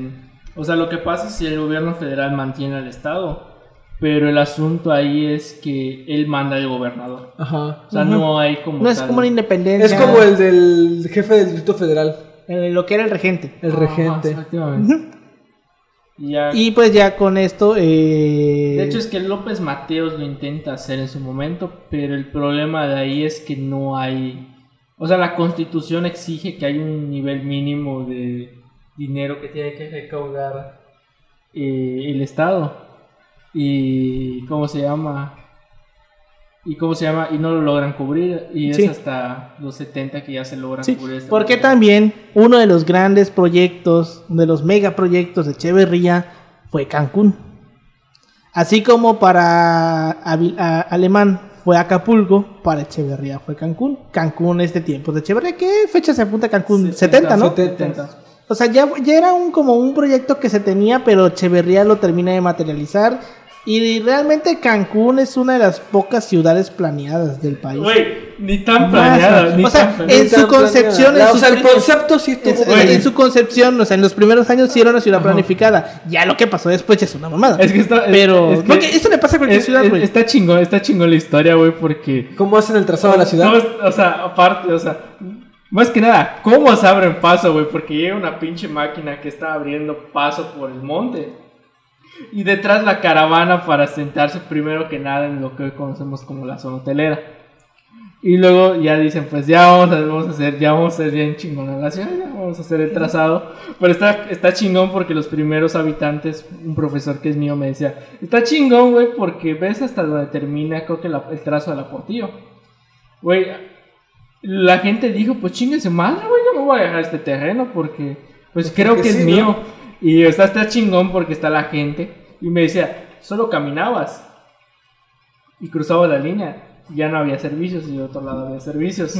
o sea, lo que pasa es que el gobierno federal mantiene al Estado, pero el asunto ahí es que él manda al gobernador. Ajá. O sea, no hay como No es tal- como una independencia. Es como el del jefe del distrito federal, eh, lo que era el regente. el regente. Ya- Y pues ya con esto. eh, De hecho es que López Mateos lo intenta hacer en su momento, pero el problema de ahí es que no hay... O sea, la constitución exige que hay un nivel mínimo de dinero que tiene que recaudar eh, el Estado. Y... ¿Cómo se llama? Y cómo se llama, y no lo logran cubrir, y es Sí. hasta los 70 que ya se logran Sí, cubrir. esta porque también uno de los grandes proyectos, de los megaproyectos de Echeverría fue Cancún. Así como para a- Alemán fue Acapulco, para Echeverría fue Cancún. Cancún es de tiempos de Echeverría. ¿Qué fecha se apunta Cancún? 70, ¿no? 70. O sea, ya, ya era un, como un proyecto que se tenía, pero Echeverría lo termina de materializar Y realmente Cancún es una de las pocas ciudades planeadas del país. Güey, ni tan planeada. Ni o sea, tan en su concepción, en o sus sea, el concepto sí estuvo. en, en su concepción, o sea, en los primeros años sí era una ciudad planificada. Ya lo que pasó después ya es una mamada. Es que está. es- Pero, es porque eso le pasa a cualquier es- ciudad, güey. Está chingón, está chingón la historia, güey, porque. ¿Cómo hacen el trazado de la ciudad? No, o sea, aparte, o sea, más que nada, ¿cómo se abren paso, güey? Porque llega una pinche máquina que está abriendo paso por el monte. Y detrás la caravana para sentarse primero que nada en lo que hoy conocemos como la zona hotelera. Y luego ya dicen, pues ya vamos a, vamos a hacer, ya vamos a hacer bien chingón la ciudad, ya vamos a hacer el trazado. Pero está, está chingón porque los primeros habitantes, un profesor que es mío me decía, está chingón, güey, porque ves hasta donde termina, creo que la- el trazo de la portillo. Güey, la gente dijo, pues chinguese madre, güey, yo me voy a dejar este terreno porque, pues creo porque que es sí, ¿no? Y está, está chingón porque está la gente. Y me decía, solo caminabas y cruzabas la línea. y Ya no había servicios y de otro lado había servicios.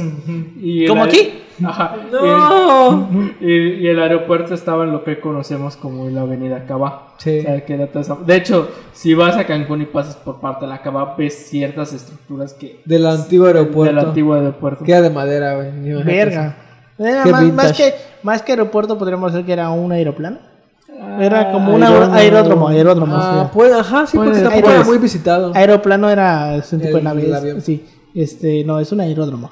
Y ¿Como aquí? Ajá. No. Y, y el aeropuerto estaba en lo que conocemos como la avenida Cabá. Sí. O sea, que era toda esa- De hecho, si vas a Cancún y pasas por parte de la Cabá, ves ciertas estructuras que... Del antiguo aeropuerto. Del antiguo aeropuerto. Queda de madera, güey. Verga. Era más, más que, más que aeropuerto, podríamos decir que era un aeroplano. Ah, Era como un aeródromo. aeródromo. Ah, pues, ajá, sí, porque Puede- era muy visitado. Aeroplano era es un tipo de nave. Sí, este, no, es un aeródromo.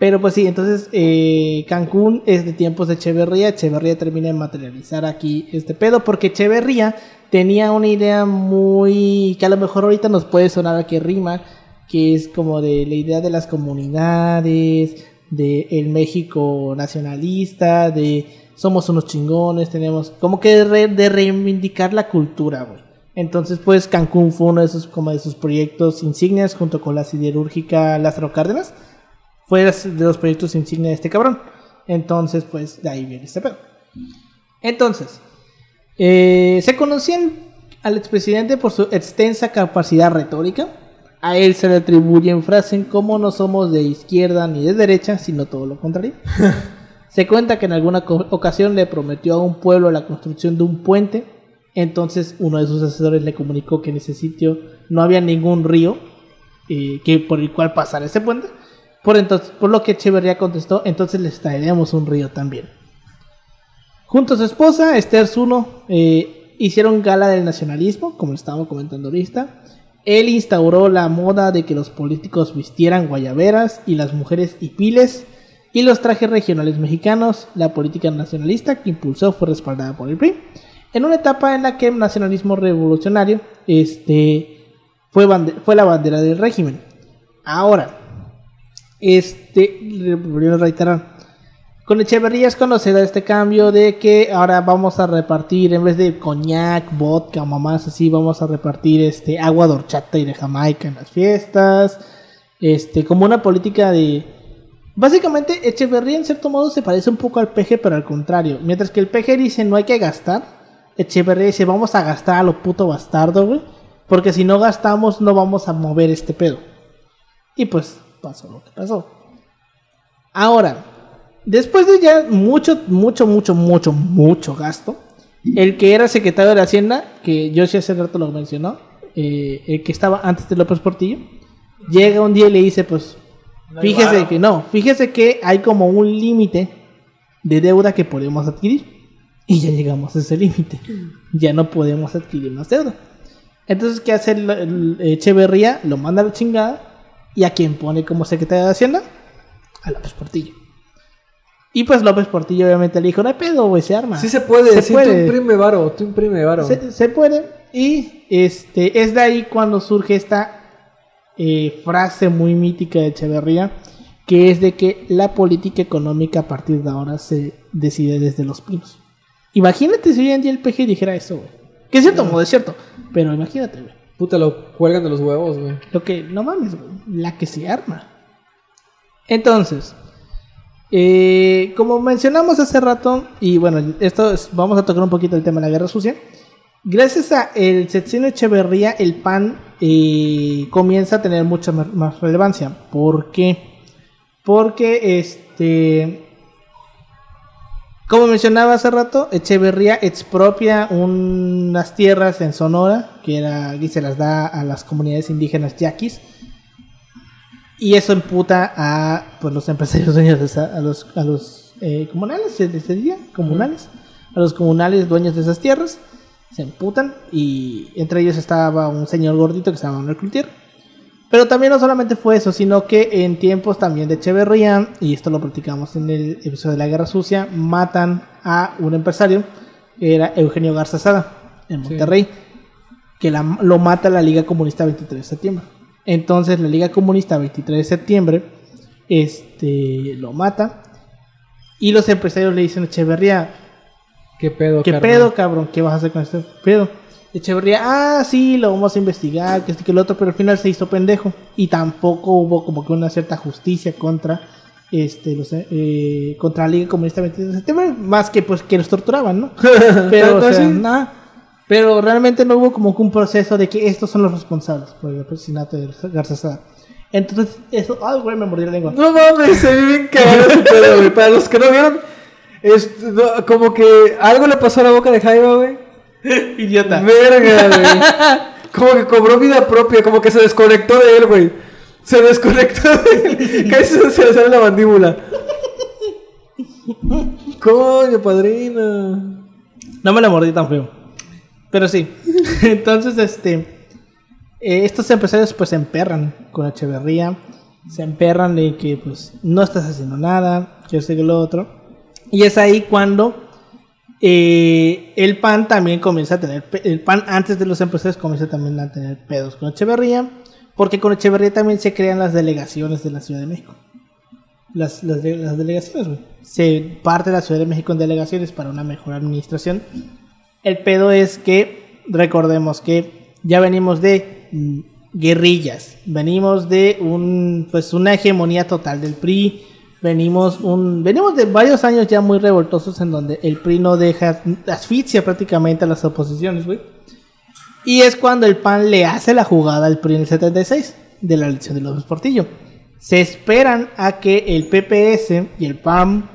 Pero pues sí, entonces eh, Cancún es de tiempos de Echeverría. Echeverría termina de materializar aquí este pedo porque Echeverría tenía una idea muy que a lo mejor ahorita nos puede sonar a que rima, que es como de la idea de las comunidades, de el México nacionalista, de somos unos chingones, tenemos como que de, re- de reivindicar la cultura, güey. Entonces, pues Cancún fue uno de sus como de sus proyectos insignias junto con la siderúrgica Lázaro Cárdenas. Fue de los proyectos insignia de este cabrón. Entonces, pues de ahí viene este pedo. Entonces, eh, se conocían al expresidente por su extensa capacidad retórica. A él se le atribuyen frases como no somos de izquierda ni de derecha, sino todo lo contrario. se cuenta que en alguna ocasión le prometió a un pueblo la construcción de un puente. Entonces uno de sus asesores le comunicó que en ese sitio no había ningún río eh, que por el cual pasar ese puente. Por lo que Echeverría contestó, entonces les traeremos un río también. Junto a su esposa, Esther Zuno, eh, hicieron gala del nacionalismo, como estábamos comentando ahorita. Él instauró la moda de que los políticos vistieran guayaberas y las mujeres hipiles y los trajes regionales mexicanos. La política nacionalista que impulsó fue respaldada por el PRI. En una etapa en la que el nacionalismo revolucionario este, fue, fue la bandera del régimen. Ahora, este, volviendo a con Echeverría es conocida este cambio de que ahora vamos a repartir, en vez de coñac, vodka, mamás así, vamos a repartir este agua de horchata y de Jamaica en las fiestas. Este, como una política de. Básicamente, Echeverría en cierto modo se parece un poco al PG, pero al contrario. Mientras que el PG dice no hay que gastar, Echeverría dice vamos a gastar a lo puto bastardo, güey. Porque si no gastamos, no vamos a mover este pedo. Y pues pasó lo que pasó. Ahora, después de ya mucho, mucho, mucho, mucho, mucho gasto, el que era secretario de la Hacienda, que yo hace rato lo mencionó, eh, el que estaba antes de López Portillo, llega un día y le dice, pues, No fíjese que no, fíjese que hay como un límite de deuda que podemos adquirir. Y ya llegamos a ese límite. Ya no podemos adquirir más deuda. Entonces, ¿qué hace el, el Echeverría? Lo manda a la chingada. ¿Y a quién pone como secretario de Hacienda? A López Portillo. Y pues López Portillo obviamente le dijo, no hay pedo, güey, se arma. Sí se puede, Se sí, puede. tú imprime varo, tú imprime varo. Se, se puede. Y este es de ahí cuando surge esta eh, frase muy mítica de Echeverría, que es de que la política económica a partir de ahora se decide desde los pinos. Imagínate si hoy en día el PG dijera eso, güey. Que es cierto, modo es cierto. Pero imagínate, güey. Puta, lo cuelgan de los huevos, güey. Lo que, no mames, güey, la que se arma. Entonces, eh, como mencionamos hace rato, y bueno, esto es- vamos a tocar un poquito el tema de la guerra sucia. Gracias a el sexenio Echeverría, el PAN eh, comienza a tener mucha más- relevancia. ¿Por qué? Porque este Como mencionaba hace rato, Echeverría expropia unas tierras en Sonora, que era, y se las da a las comunidades indígenas yaquis. Y eso emputa a pues, los empresarios dueños de esa- a los, a los eh, comunales, se se diría, comunales, a los comunales dueños de esas tierras, se emputan y entre ellos estaba un señor gordito que se llama Manuel Cloutier. Pero también no solamente fue eso, sino que en tiempos también de Echeverría, y esto lo platicamos en el episodio de la Guerra Sucia, matan a un empresario, que era Eugenio Garza Sada, en Sí. Monterrey, que la- lo mata la Liga Comunista 23 de septiembre. Entonces la Liga Comunista 23 de septiembre este, lo mata, y los empresarios le dicen a Echeverría, ¿Qué pedo, ¿Qué pedo, cabrón? ¿Qué vas a hacer con este pedo? Echeverría, ah, sí, lo vamos a investigar, que este que el otro, pero al final se hizo pendejo. Y tampoco hubo como que una cierta justicia contra este los, eh, contra la Liga Comunista 23 de septiembre, más que pues que los torturaban, ¿no? Pero, o nada. Pero realmente no hubo como que un proceso de que estos son los responsables por el asesinato de Garza Sada. Entonces, eso, ay, güey, me mordí la lengua. No mames, se ve bien cagado ese pedo, güey. Para los que no vieron, es no, como que algo le pasó a la boca de Jaime, güey. Idiota. Verga, güey. Como que cobró vida propia, como que se desconectó de él, güey. Se desconectó de él. Casi se le sale la mandíbula. Coño, padrino. No me la mordí tan feo. Pero sí. Entonces, este. eh, estos empresarios pues se emperran con Echeverría. Se emperran de que pues no estás haciendo nada. Que y que lo otro. Y es ahí cuando eh, el PAN también comienza a tener. El PAN antes de los empresarios comienza también a tener pedos con Echeverría. Porque con Echeverría también se crean las delegaciones de la Ciudad de México. Las, las, de- las delegaciones, güey. Se parte la Ciudad de México en delegaciones para una mejor administración. El pedo es que recordemos que ya venimos de mm, guerrillas, venimos de un pues una hegemonía total del PRI, venimos un venimos de varios años ya muy revoltosos en donde el PRI no deja asfixia prácticamente a las oposiciones, güey. Y es cuando el PAN le hace la jugada al PRI en el 76 de la elección de López Portillo. Se esperan a que el PPS y el PAN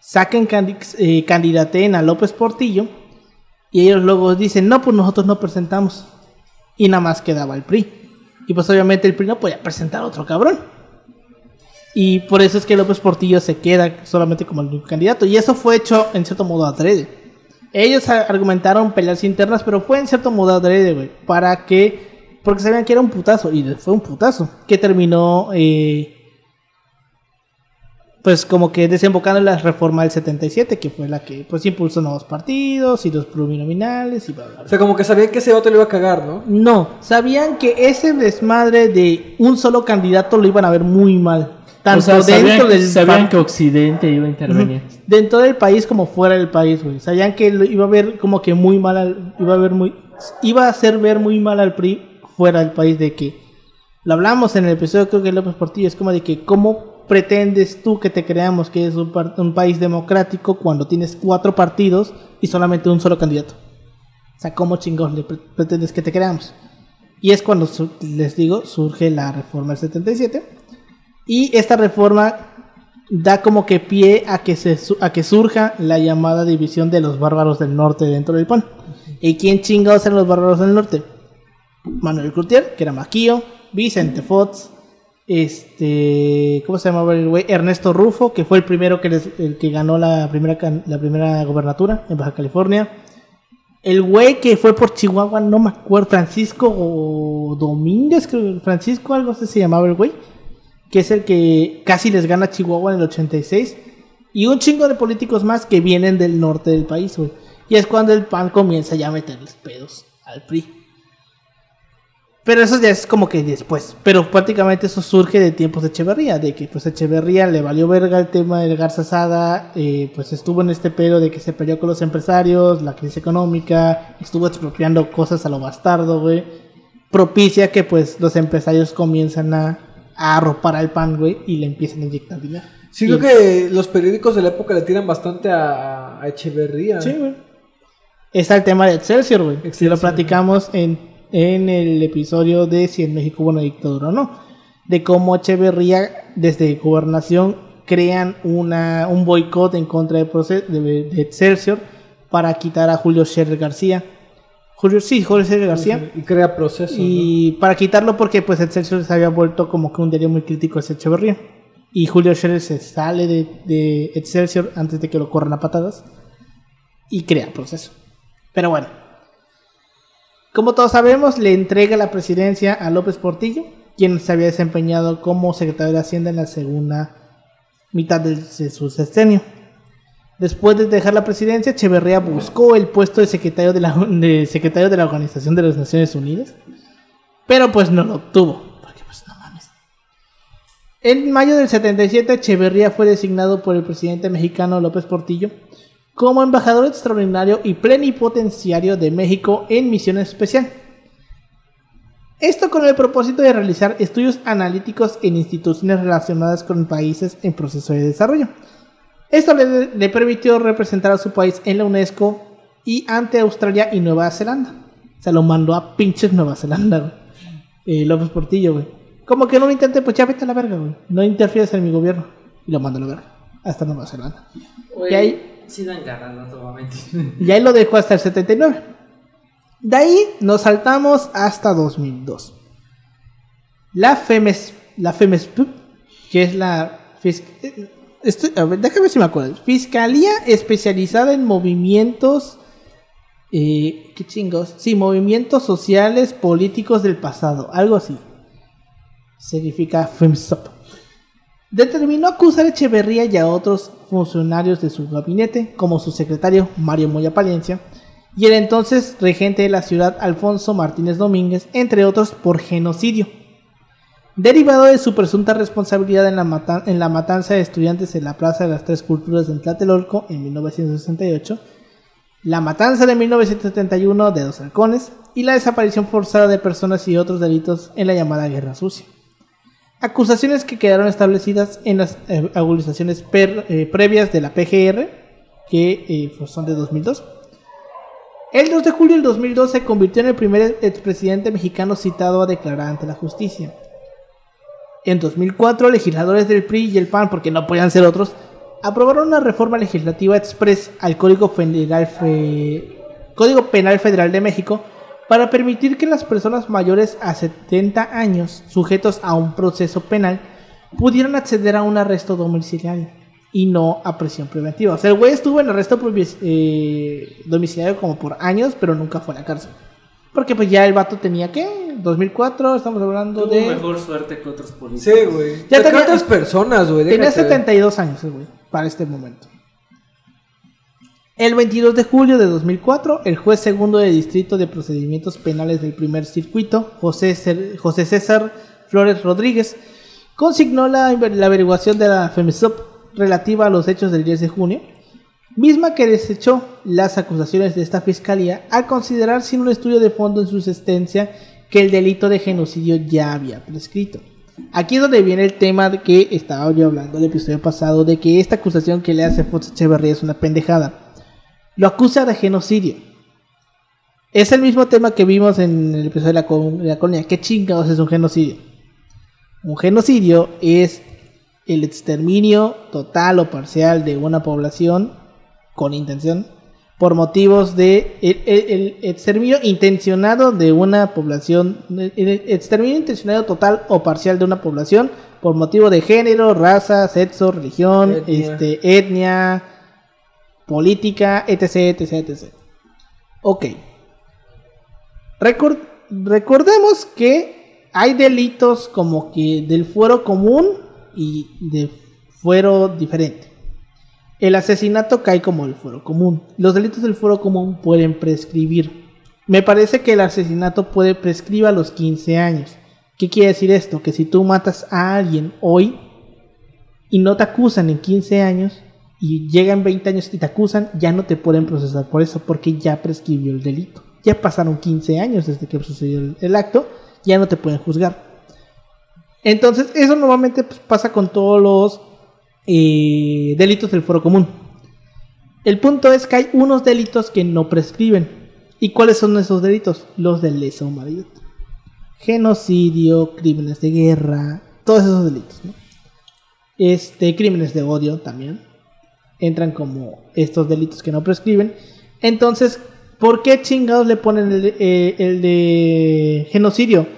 saquen eh, candidaten a López Portillo y ellos luego dicen, no, pues nosotros no presentamos. Y nada más quedaba el PRI. Y pues obviamente el PRI no podía presentar a otro cabrón. Y por eso es que López Portillo se queda solamente como el único candidato. Y eso fue hecho en cierto modo adrede. Ellos argumentaron peleas internas, pero fue en cierto modo adrede, güey. Para que... Porque sabían que era un putazo. Y fue un putazo. Que terminó... eh, pues como que desembocando en la reforma del 77, que fue la que pues impulsó nuevos partidos y los plurinominales y bla, bla, bla. O sea, como que sabían que ese otro le iba a cagar, ¿no? No, sabían que ese desmadre de un solo candidato lo iban a ver muy mal. Tanto o sea, sabían, dentro del sabían que Occidente iba a intervenir. Dentro del país como fuera del país, güey. Sabían que iba a ver como que muy mal al, iba a ver muy iba a hacer ver muy mal al PRI fuera del país de que lo hablamos en el episodio creo que López Portillo es como de que cómo pretendes tú que te creamos que es un, país democrático cuando tienes cuatro partidos y solamente un solo candidato. O sea, ¿cómo chingón le pre- pretendes que te creamos? Y es cuando, les digo, surge la reforma del 77. Y esta reforma da como que pie a que, se, a que surja la llamada división de los bárbaros del norte dentro del PAN. ¿Y quién chingados eran los bárbaros del norte? Manuel Cloutier, que era Maquillo, Vicente Fox, este, ¿cómo se llamaba el güey? Ernesto Rufo, que fue el primero que, les- el que ganó la primera, la primera gobernatura en Baja California. El güey que fue por Chihuahua, no me acuerdo, Francisco Domínguez, creo, Francisco algo así se llamaba el güey, que es el que casi les gana Chihuahua en el 86. Y un chingo de políticos más que vienen del norte del país, güey. Y es cuando el PAN comienza ya a meterles pedos al PRI. Pero eso ya es como que después. Pero prácticamente eso surge de tiempos de Echeverría. De que pues Echeverría le valió verga el tema del Garza Sada. eh, pues estuvo en este pedo de que se peleó con los empresarios. La crisis económica. Estuvo expropiando cosas a lo bastardo, güey. Propicia que pues los empresarios comienzan a, a arropar al pan, güey. Y le empiezan a inyectar dinero. Sí, creo que los periódicos de la época le tiran bastante a, a Echeverría. Sí, güey. Está el tema de Excelsior, güey. Si lo platicamos en, en el episodio de si en México hubo una dictadura o no. De cómo Echeverría, desde gobernación, crean una, un boicot en contra de, de, de Excelsior para quitar a Julio Scherer García. Julio, sí, Julio Scherer García. Y crea procesos. Y para quitarlo porque pues Excelsior se había vuelto como que un diario muy crítico hacia Echeverría. Y Julio Scherer se sale de, de Excelsior antes de que lo corran a patadas. Y crea proceso. Pero bueno. Como todos sabemos, le entrega la presidencia a López Portillo, quien se había desempeñado como secretario de Hacienda en la segunda mitad del- de su sexenio. Después de dejar la presidencia, Echeverría buscó el puesto de secretario de la, de secretario de la Organización de las Naciones Unidas, pero pues no lo obtuvo, porque pues. En mayo del 77, Echeverría fue designado por el presidente mexicano López Portillo como embajador extraordinario y plenipotenciario de México en misión especial. Esto con el propósito de realizar estudios analíticos en instituciones relacionadas con países en proceso de desarrollo. Esto le, le permitió representar a su país en la UNESCO y ante Australia y Nueva Zelanda. Se lo mandó a pinches Nueva Zelanda, güey. Eh, López Portillo, güey. Como que no lo intenté, pues ya vete a la verga, güey. No interfieres en mi gobierno. Y lo mandó a la verga. Hasta Nueva Zelanda. Y ahí- Sí dan ganas, no te voy a mentir. Y ahí lo dejó hasta el 79. De ahí nos saltamos hasta 2002. La FEMES, la FEMESPUP, que es la déjame ver si me acuerdo. Fiscalía especializada en movimientos. eh, ¿Qué chingos? Sí, movimientos sociales políticos del pasado. Algo así. Significa FEMSOP determinó acusar a Echeverría y a otros funcionarios de su gabinete, como su secretario Mario Moya Palencia y el entonces regente de la ciudad Alfonso Martínez Domínguez, entre otros, por genocidio. Derivado de su presunta responsabilidad en la, en la matanza de estudiantes en la Plaza de las Tres Culturas en Tlatelolco en 1968, la matanza de 1971 de Dos Halcones y la desaparición forzada de personas y otros delitos en la llamada Guerra Sucia. Acusaciones que quedaron establecidas en las eh, eh, previas de la PGR, que eh, pues, son de 2002. El 2 de julio del 2002 se convirtió en el primer expresidente mexicano citado a declarar ante la justicia. En 2004, legisladores del PRI y el PAN, porque no podían ser otros, aprobaron una reforma legislativa express al Código, Penal Federal de México para permitir que las personas mayores a 70 años, sujetos a un proceso penal, pudieran acceder a un arresto domiciliario y no a prisión preventiva. O sea, el güey estuvo en arresto eh, domiciliario como por años, pero nunca fue a la cárcel. Porque pues ya el vato tenía, ¿qué? 2004, estamos hablando Tuvo de... mejor suerte que otros políticos. Sí, güey. Ya tenía- otras personas, güey. Tenía déjate ver. 72 años güey, para este momento. El 22 de julio de 2004, el juez segundo de Distrito de Procedimientos Penales del Primer Circuito, José, Cer- José César Flores Rodríguez, consignó la, la averiguación de la FEMESOP relativa a los hechos del 10 de junio, misma que desechó las acusaciones de esta fiscalía al considerar sin un estudio de fondo en su existencia que el delito de genocidio ya había prescrito. Aquí es donde viene el tema que estaba yo hablando el episodio pasado de que esta acusación que le hace Fox Echeverría es una pendejada. Lo acusa de genocidio. Es el mismo tema que vimos en el episodio de la, de la colonia. ¿Qué chingados es un genocidio? Un genocidio es el exterminio total o parcial de una población con intención por motivos de el, el- el exterminio intencionado de una población el- exterminio intencionado total o parcial de una población por motivo de género, raza, sexo, religión, Etnia. este etnia, política, etc, etc, etc. Ok. Record- recordemos que hay delitos como que del fuero común y de fuero diferente. El asesinato cae como el fuero común. Los delitos del fuero común pueden prescribir. Me parece que el asesinato puede prescribir a los 15 años. ¿Qué quiere decir esto? Que si tú matas a alguien hoy y no te acusan en 15 años y llegan 20 años y te acusan, ya no te pueden procesar por eso porque ya prescribió el delito. Ya pasaron 15 años desde que sucedió el, acto, ya no te pueden juzgar. Entonces, eso normalmente pues, pasa con todos los delitos del foro común. El punto es que hay unos delitos que no prescriben. ¿Y cuáles son esos delitos? Los de lesa humanidad. Genocidio, crímenes de guerra, todos esos delitos. Este, crímenes de odio también. Entran como estos delitos que no prescriben. Entonces, ¿por qué chingados le ponen el, eh, de genocidio?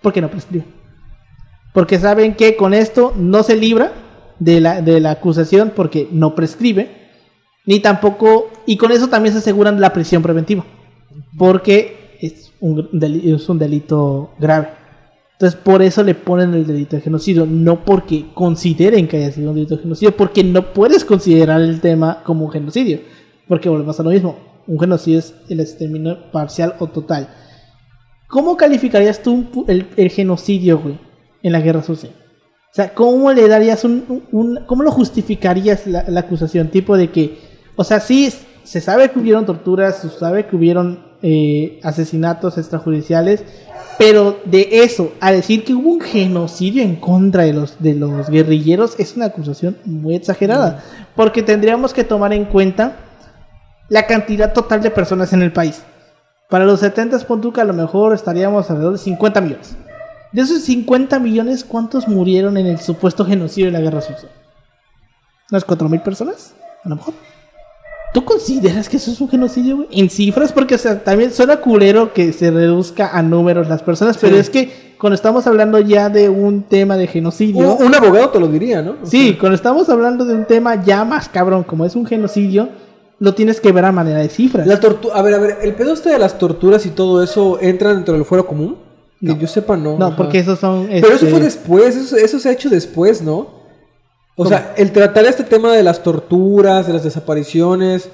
Porque no prescribe. Porque saben que con esto no se libra de la, de la acusación porque no prescribe. Ni tampoco. Y con eso también se aseguran la prisión preventiva. Porque es un, deli- es un delito grave. Entonces por eso le ponen el delito de genocidio. No porque consideren que haya sido un delito de genocidio. Porque no puedes considerar el tema como un genocidio. Porque volvemos a lo mismo. Un genocidio es el exterminio parcial o total. ¿Cómo calificarías tú el genocidio, güey, en la guerra sucia? O sea, ¿cómo le darías un, ¿Cómo lo justificarías la, la acusación? Tipo de que, o sea, sí, se sabe que hubieron torturas, se sabe que hubieron eh, asesinatos extrajudiciales, pero de eso, a decir que hubo un genocidio en contra de los, de los guerrilleros, es una acusación muy exagerada. Porque tendríamos que tomar en cuenta la cantidad total de personas en el país. Para los 70 Pontuca a lo mejor estaríamos alrededor de 50 millones. De esos 50 millones, ¿cuántos murieron en el supuesto genocidio de la guerra sucia? ¿Unas 4 mil personas? A lo mejor. ¿Tú consideras que eso es un genocidio, güey? En cifras, porque o sea, también suena culero que se reduzca a números las personas, pero Sí. es que cuando estamos hablando ya de un tema de genocidio. Un, un abogado te lo diría, ¿no? Sí, cuando estamos hablando de un tema ya más cabrón, como es un genocidio, lo tienes que ver a manera de cifras. La tortu- a ver, a ver, el pedo este de las torturas y todo eso entra dentro del fuero común. Que No. yo sepa, no. No, ajá. porque esos son. Pero eso este, fue después, eso, eso se ha hecho después, ¿no? O sea, el tratar este tema de las torturas, de las desapariciones,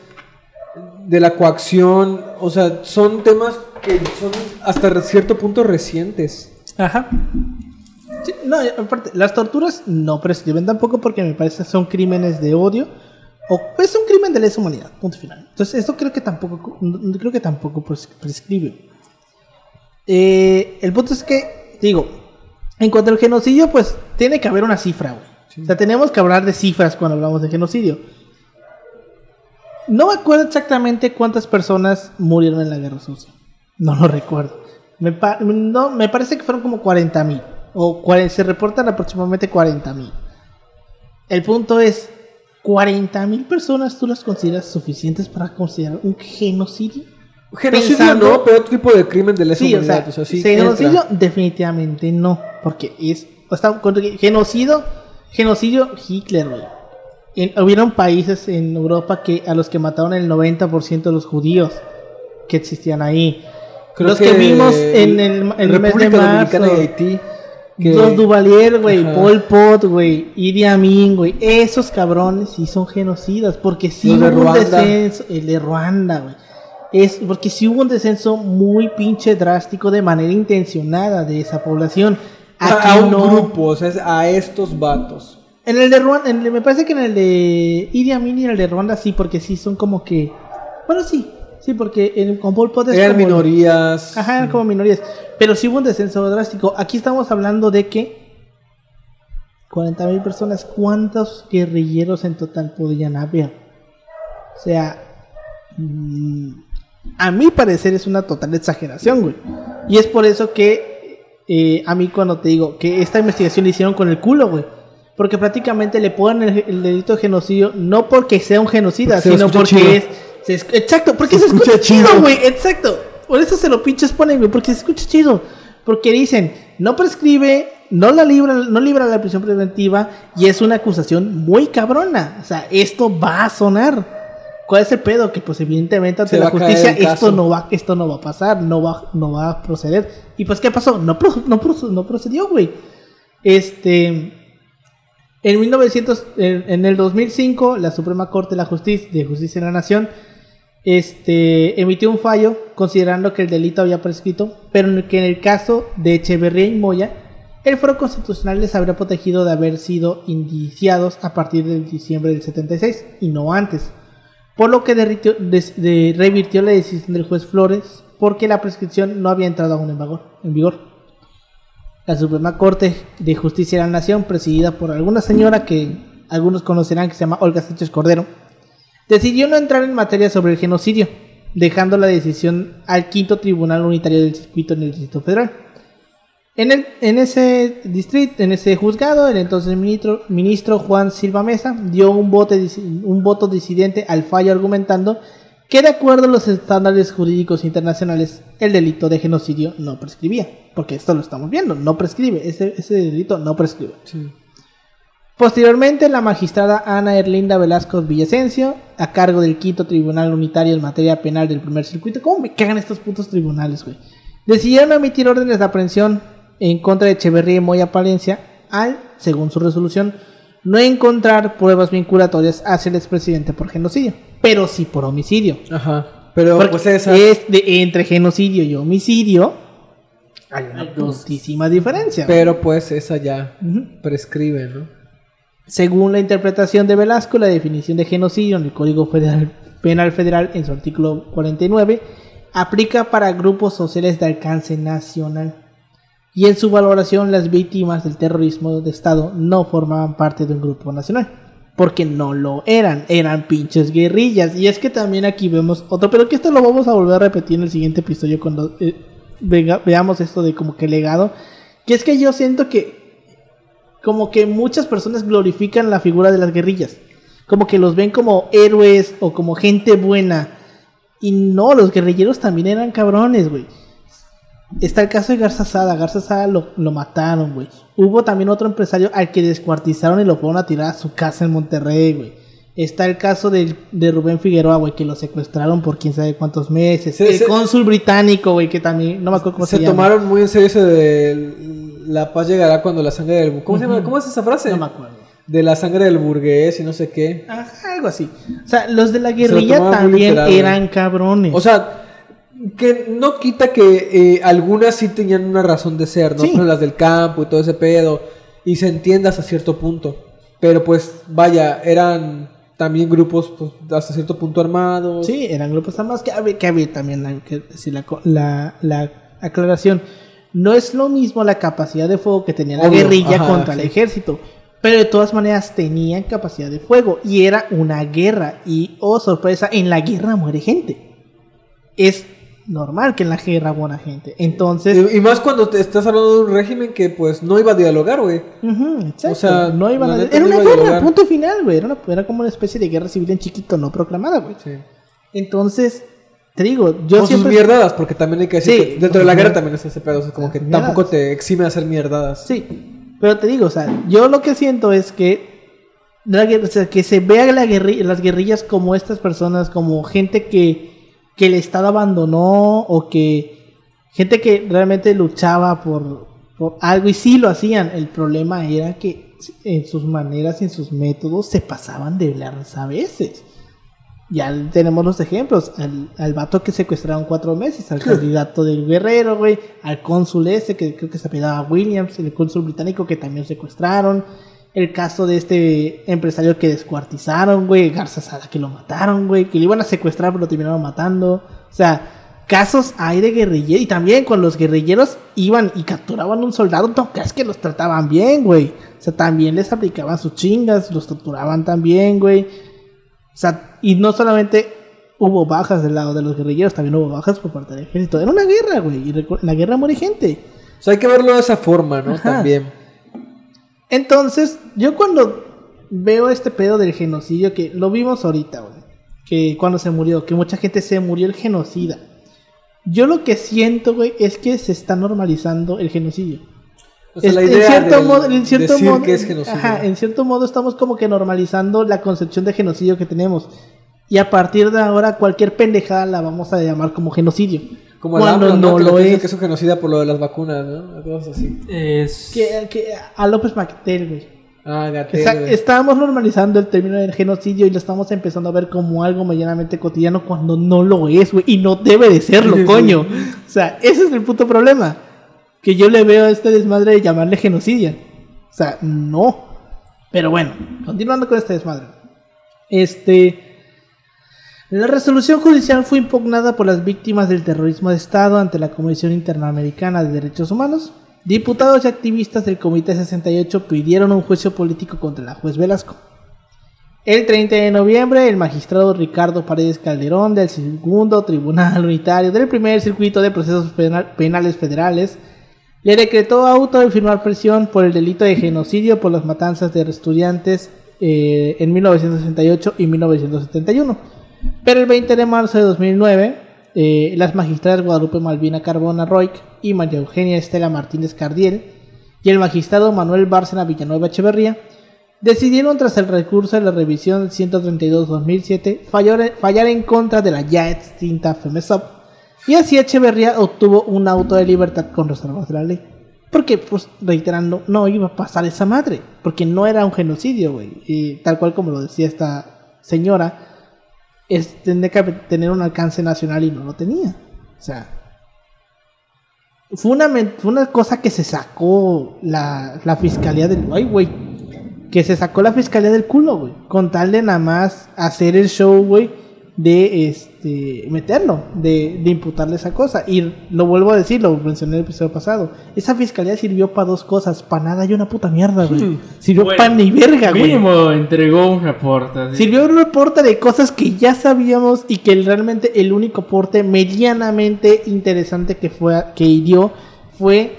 de la coacción, o sea, son temas que son hasta cierto punto recientes. Ajá. Sí, no, aparte, las torturas no prescriben tampoco porque me parece que son crímenes de odio o es un crimen de lesa humanidad, punto final. Entonces, esto creo que tampoco creo que tampoco pres- prescribe. Eh, el punto es que digo, en cuanto al genocidio, pues tiene que haber una cifra, güey. O sea, tenemos que hablar de cifras cuando hablamos de genocidio. No me acuerdo exactamente cuántas personas murieron en la guerra sucia. No lo recuerdo. Me, pa- no, me parece que fueron como 40 mil. O se reportan aproximadamente 40 mil. El punto es, 40 mil personas tú las consideras suficientes para considerar un genocidio? Genocidio Pensando- no, pero otro tipo de crimen de lesa Sí, o humanidad. sea, o sea, sí genocidio entra. definitivamente no, porque es o genocidio, genocidio Hitler, güey. En- hubieron países en Europa que a los que mataron el 90% de los judíos que existían ahí. Creo los que, vimos en el, el mes de República marzo. Dominicana y Haití. que- Los Duvalier, güey. Pol Pot, güey, Idi Amin, güey, esos cabrones sí son genocidas, porque sí hubo un descenso, el de Ruanda, güey, es porque sí hubo un descenso muy pinche drástico de manera intencionada de esa población. Aquí a, un no. grupo, o sea, a estos vatos. En el de Ruanda, en el- me parece que en el de Idi Amin y en el de Ruanda sí, porque sí son como que, bueno sí, sí, porque el, con Pol Pot es Eran como- minorías. Ajá, eran como minorías. Pero sí hubo un descenso drástico. Aquí estamos hablando de que 40 mil personas, ¿cuántos guerrilleros en total podrían haber? O sea, mm, a mi parecer es una total exageración, güey. Y es por eso que eh, a mí cuando te digo que esta investigación la hicieron con el culo, güey. Porque prácticamente le ponen el, el delito de genocidio no porque sea un genocida, Porque sino porque chido. es... se es- exacto, porque Se se, escucha, chido. güey. Exacto. Por eso se lo pinches ponen, güey. Porque se escucha chido. Porque dicen, no prescribe, no la libra, no libra la prisión preventiva y es una acusación muy cabrona. O sea, esto va a sonar. ¿Cuál es el pedo? Que pues evidentemente ante Se la justicia esto no va, esto no va a pasar, no va, no va a proceder. Y pues ¿qué pasó? No, pro- no, pro- no procedió, güey. Este, en 1900, en, en el 2005, la Suprema Corte de la Justicia de Justicia de la Nación este, emitió un fallo considerando que el delito había prescrito, pero en el que en el caso de Echeverría y Moya, el Foro Constitucional les habría protegido de haber sido indiciados a partir del diciembre del 76 y no antes, por lo que derritió- revirtió la decisión del juez Flores porque la prescripción no había entrado aún en vigor. En vigor. La Suprema Corte de Justicia de la Nación, presidida por alguna señora que algunos conocerán que se llama Olga Sánchez Cordero, decidió no entrar en materia sobre el genocidio, dejando la decisión al quinto Tribunal Unitario del Circuito en el Distrito Federal. En, el, en ese distrito, en ese juzgado, el entonces ministro, ministro Juan Silva Mesa dio un voto, un voto disidente al fallo argumentando que de acuerdo a los estándares jurídicos internacionales, el delito de genocidio no prescribía. Porque esto lo estamos viendo, no prescribe, ese, ese delito no prescribe. Sí. Posteriormente, la magistrada Ana Erlinda Velasco Villasencio, a cargo del quinto tribunal unitario en materia penal del primer circuito, ¿cómo me cagan estos putos tribunales, güey? Decidieron emitir órdenes de aprehensión en contra de Echeverría y Moya Palencia al, según su resolución, no encontrar pruebas vinculatorias hacia el expresidente por genocidio, pero sí por homicidio. Ajá. Pero Porque pues esa. es de, entre genocidio y homicidio hay una Hay dos. putísima diferencia. Pero pues esa ya prescribe, ¿no? Según la interpretación de Velasco, la definición de genocidio en el Código Federal- Penal Federal, en su artículo 49, aplica para grupos sociales de alcance nacional. Y en su valoración, las víctimas del terrorismo de Estado no formaban parte de un grupo nacional. Porque no lo eran, eran pinches guerrillas. Y es que también aquí vemos otro, pero que esto lo vamos a volver a repetir en el siguiente episodio cuando eh, veamos esto de como que legado. Que es que yo siento que como que muchas personas glorifican la figura de las guerrillas. Como que los ven como héroes o como gente buena. Y no, los guerrilleros también eran cabrones, güey. Está el caso de Garza Sada. Garza Sada lo, lo mataron, güey. Hubo también otro empresario al que descuartizaron y lo fueron a tirar a su casa en Monterrey, güey. Está el caso del- de, Rubén Figueroa, güey, que lo secuestraron por quién sabe cuántos meses. Se- el se- cónsul británico, güey, que también, no me acuerdo cómo se, se llama. tomaron muy en serio eso de la paz llegará cuando la sangre del... ¿Cómo se llama? ¿Cómo es esa frase? No me acuerdo. De la sangre del burgués y no sé qué. Ajá, algo así. O sea, los de la guerrilla también literal, eran cabrones. O sea, que no quita que eh, algunas sí tenían una razón de ser, ¿no? Sí. Pero las del campo y todo ese pedo. Y se entiende hasta cierto punto. Pero pues, vaya, eran también grupos pues, hasta cierto punto armados. sí, eran grupos armados que había, que había también hay que decir la, la, la aclaración. No es lo mismo la capacidad de fuego que tenía la Obvio, guerrilla ajá, contra el ejército. Pero de todas maneras tenían capacidad de fuego. Y era una guerra. Y, oh sorpresa, en la guerra muere gente. Es normal que en la guerra muera gente. Entonces, Y, y más cuando te estás hablando de un régimen que pues no iba a dialogar, güey. Exacto. O sea, no iban a... Era no una iba guerra, punto final, güey. Era, una- era como una especie de guerra civil en chiquito, no proclamada, güey. Sí. Entonces, te digo, yo Con siempre... sus mierdadas, porque también hay que decir Sí, que dentro de la guerra también está ese pedo. o sea, como que tampoco te exime a hacer mierdadas. Sí, pero te digo, o sea, yo lo que siento es que... la o sea, que se vea la guerri- las guerrillas como estas personas, como gente que, que el Estado abandonó o que... Gente que realmente luchaba por, por algo y sí lo hacían. El problema era que en sus maneras y en sus métodos se pasaban de lanza a veces. Ya tenemos los ejemplos. Al, al vato que secuestraron cuatro meses, al candidato del guerrero, güey, al cónsul ese que creo que se apellidaba Williams, el cónsul británico que también secuestraron. El caso de este empresario que descuartizaron, güey, Garza Sada que lo mataron, güey, que le iban a secuestrar pero lo terminaron matando. O sea, casos hay de guerrilleros. Y también cuando los guerrilleros iban y capturaban a un soldado, no creas que los trataban bien, güey. O sea, también les aplicaban sus chingas, los torturaban también, güey. O sea, y no solamente hubo bajas del lado de los guerrilleros, también hubo bajas por parte del ejército. Era una guerra, güey. Y en la guerra muere gente. O sea, hay que verlo de esa forma, ¿no? Ajá. También. Entonces, yo cuando veo este pedo del genocidio, que lo vimos ahorita, güey. Que cuando se murió, que mucha gente se murió el genocida. Yo lo que siento, güey, es que se está normalizando el genocidio. O sea, Es- la en idea cierto del modo, en cierto decir modo, que es genocidio. ajá, en cierto modo estamos como que normalizando la concepción de genocidio que tenemos. Y a partir de ahora cualquier pendejada la vamos a llamar como genocidio. Como el cuando AMLO, ¿no? no que lo es. que es un genocida por lo de las vacunas, ¿no? Cosas así. Es. Que, que a López Mactel, güey. Ah, Gatel. Estábamos normalizando el término del genocidio y lo estamos empezando a ver como algo medianamente cotidiano cuando no lo es, güey. Y no debe de serlo, Sí, sí. coño. O sea, ese es el puto problema. Que yo le veo a este desmadre de llamarle genocidio. O sea, no. Pero bueno, continuando con este desmadre. Este. La resolución judicial fue impugnada por las víctimas del terrorismo de Estado ante la Comisión Interamericana de Derechos Humanos. Diputados y activistas del Comité 68 pidieron un juicio político contra la juez Velasco. El 30 de noviembre, el magistrado Ricardo Paredes Calderón del segundo Tribunal Unitario del primer circuito de procesos penal- penales federales Le decretó auto de firmar prisión por el delito de genocidio por las matanzas de estudiantes eh, en 1968 y 1971. Pero el 20 de marzo de 2009, eh, las magistradas Guadalupe Malvina Carbona Roig y María Eugenia Estela Martínez Cardiel y el magistrado Manuel Bárcena Villanueva Echeverría decidieron tras el recurso de la revisión 132-2007 fallar, fallar en contra de la ya extinta FEMESOP y así Echeverría obtuvo un auto de libertad con reservas de la ley. Porque, pues, reiterando, no iba a pasar esa madre. Porque no era un genocidio, güey. Tal cual como lo decía esta señora, tendría que tener un alcance nacional y no lo tenía. O sea, fue una, fue una cosa que se sacó la, la fiscalía del. Ay, güey. Que se sacó la fiscalía del culo, güey. Con tal de nada más hacer el show, güey. De este. meterlo. De, de imputarle esa cosa. Y lo vuelvo a decir, lo mencioné en el episodio pasado. Esa fiscalía sirvió para dos cosas. Para nada y una puta mierda, güey. Sirvió Bueno, para ni verga, güey. Mínimo entregó un reporte. Sirvió un reporte de cosas que ya sabíamos y que realmente el único aporte medianamente interesante que fue que dio fue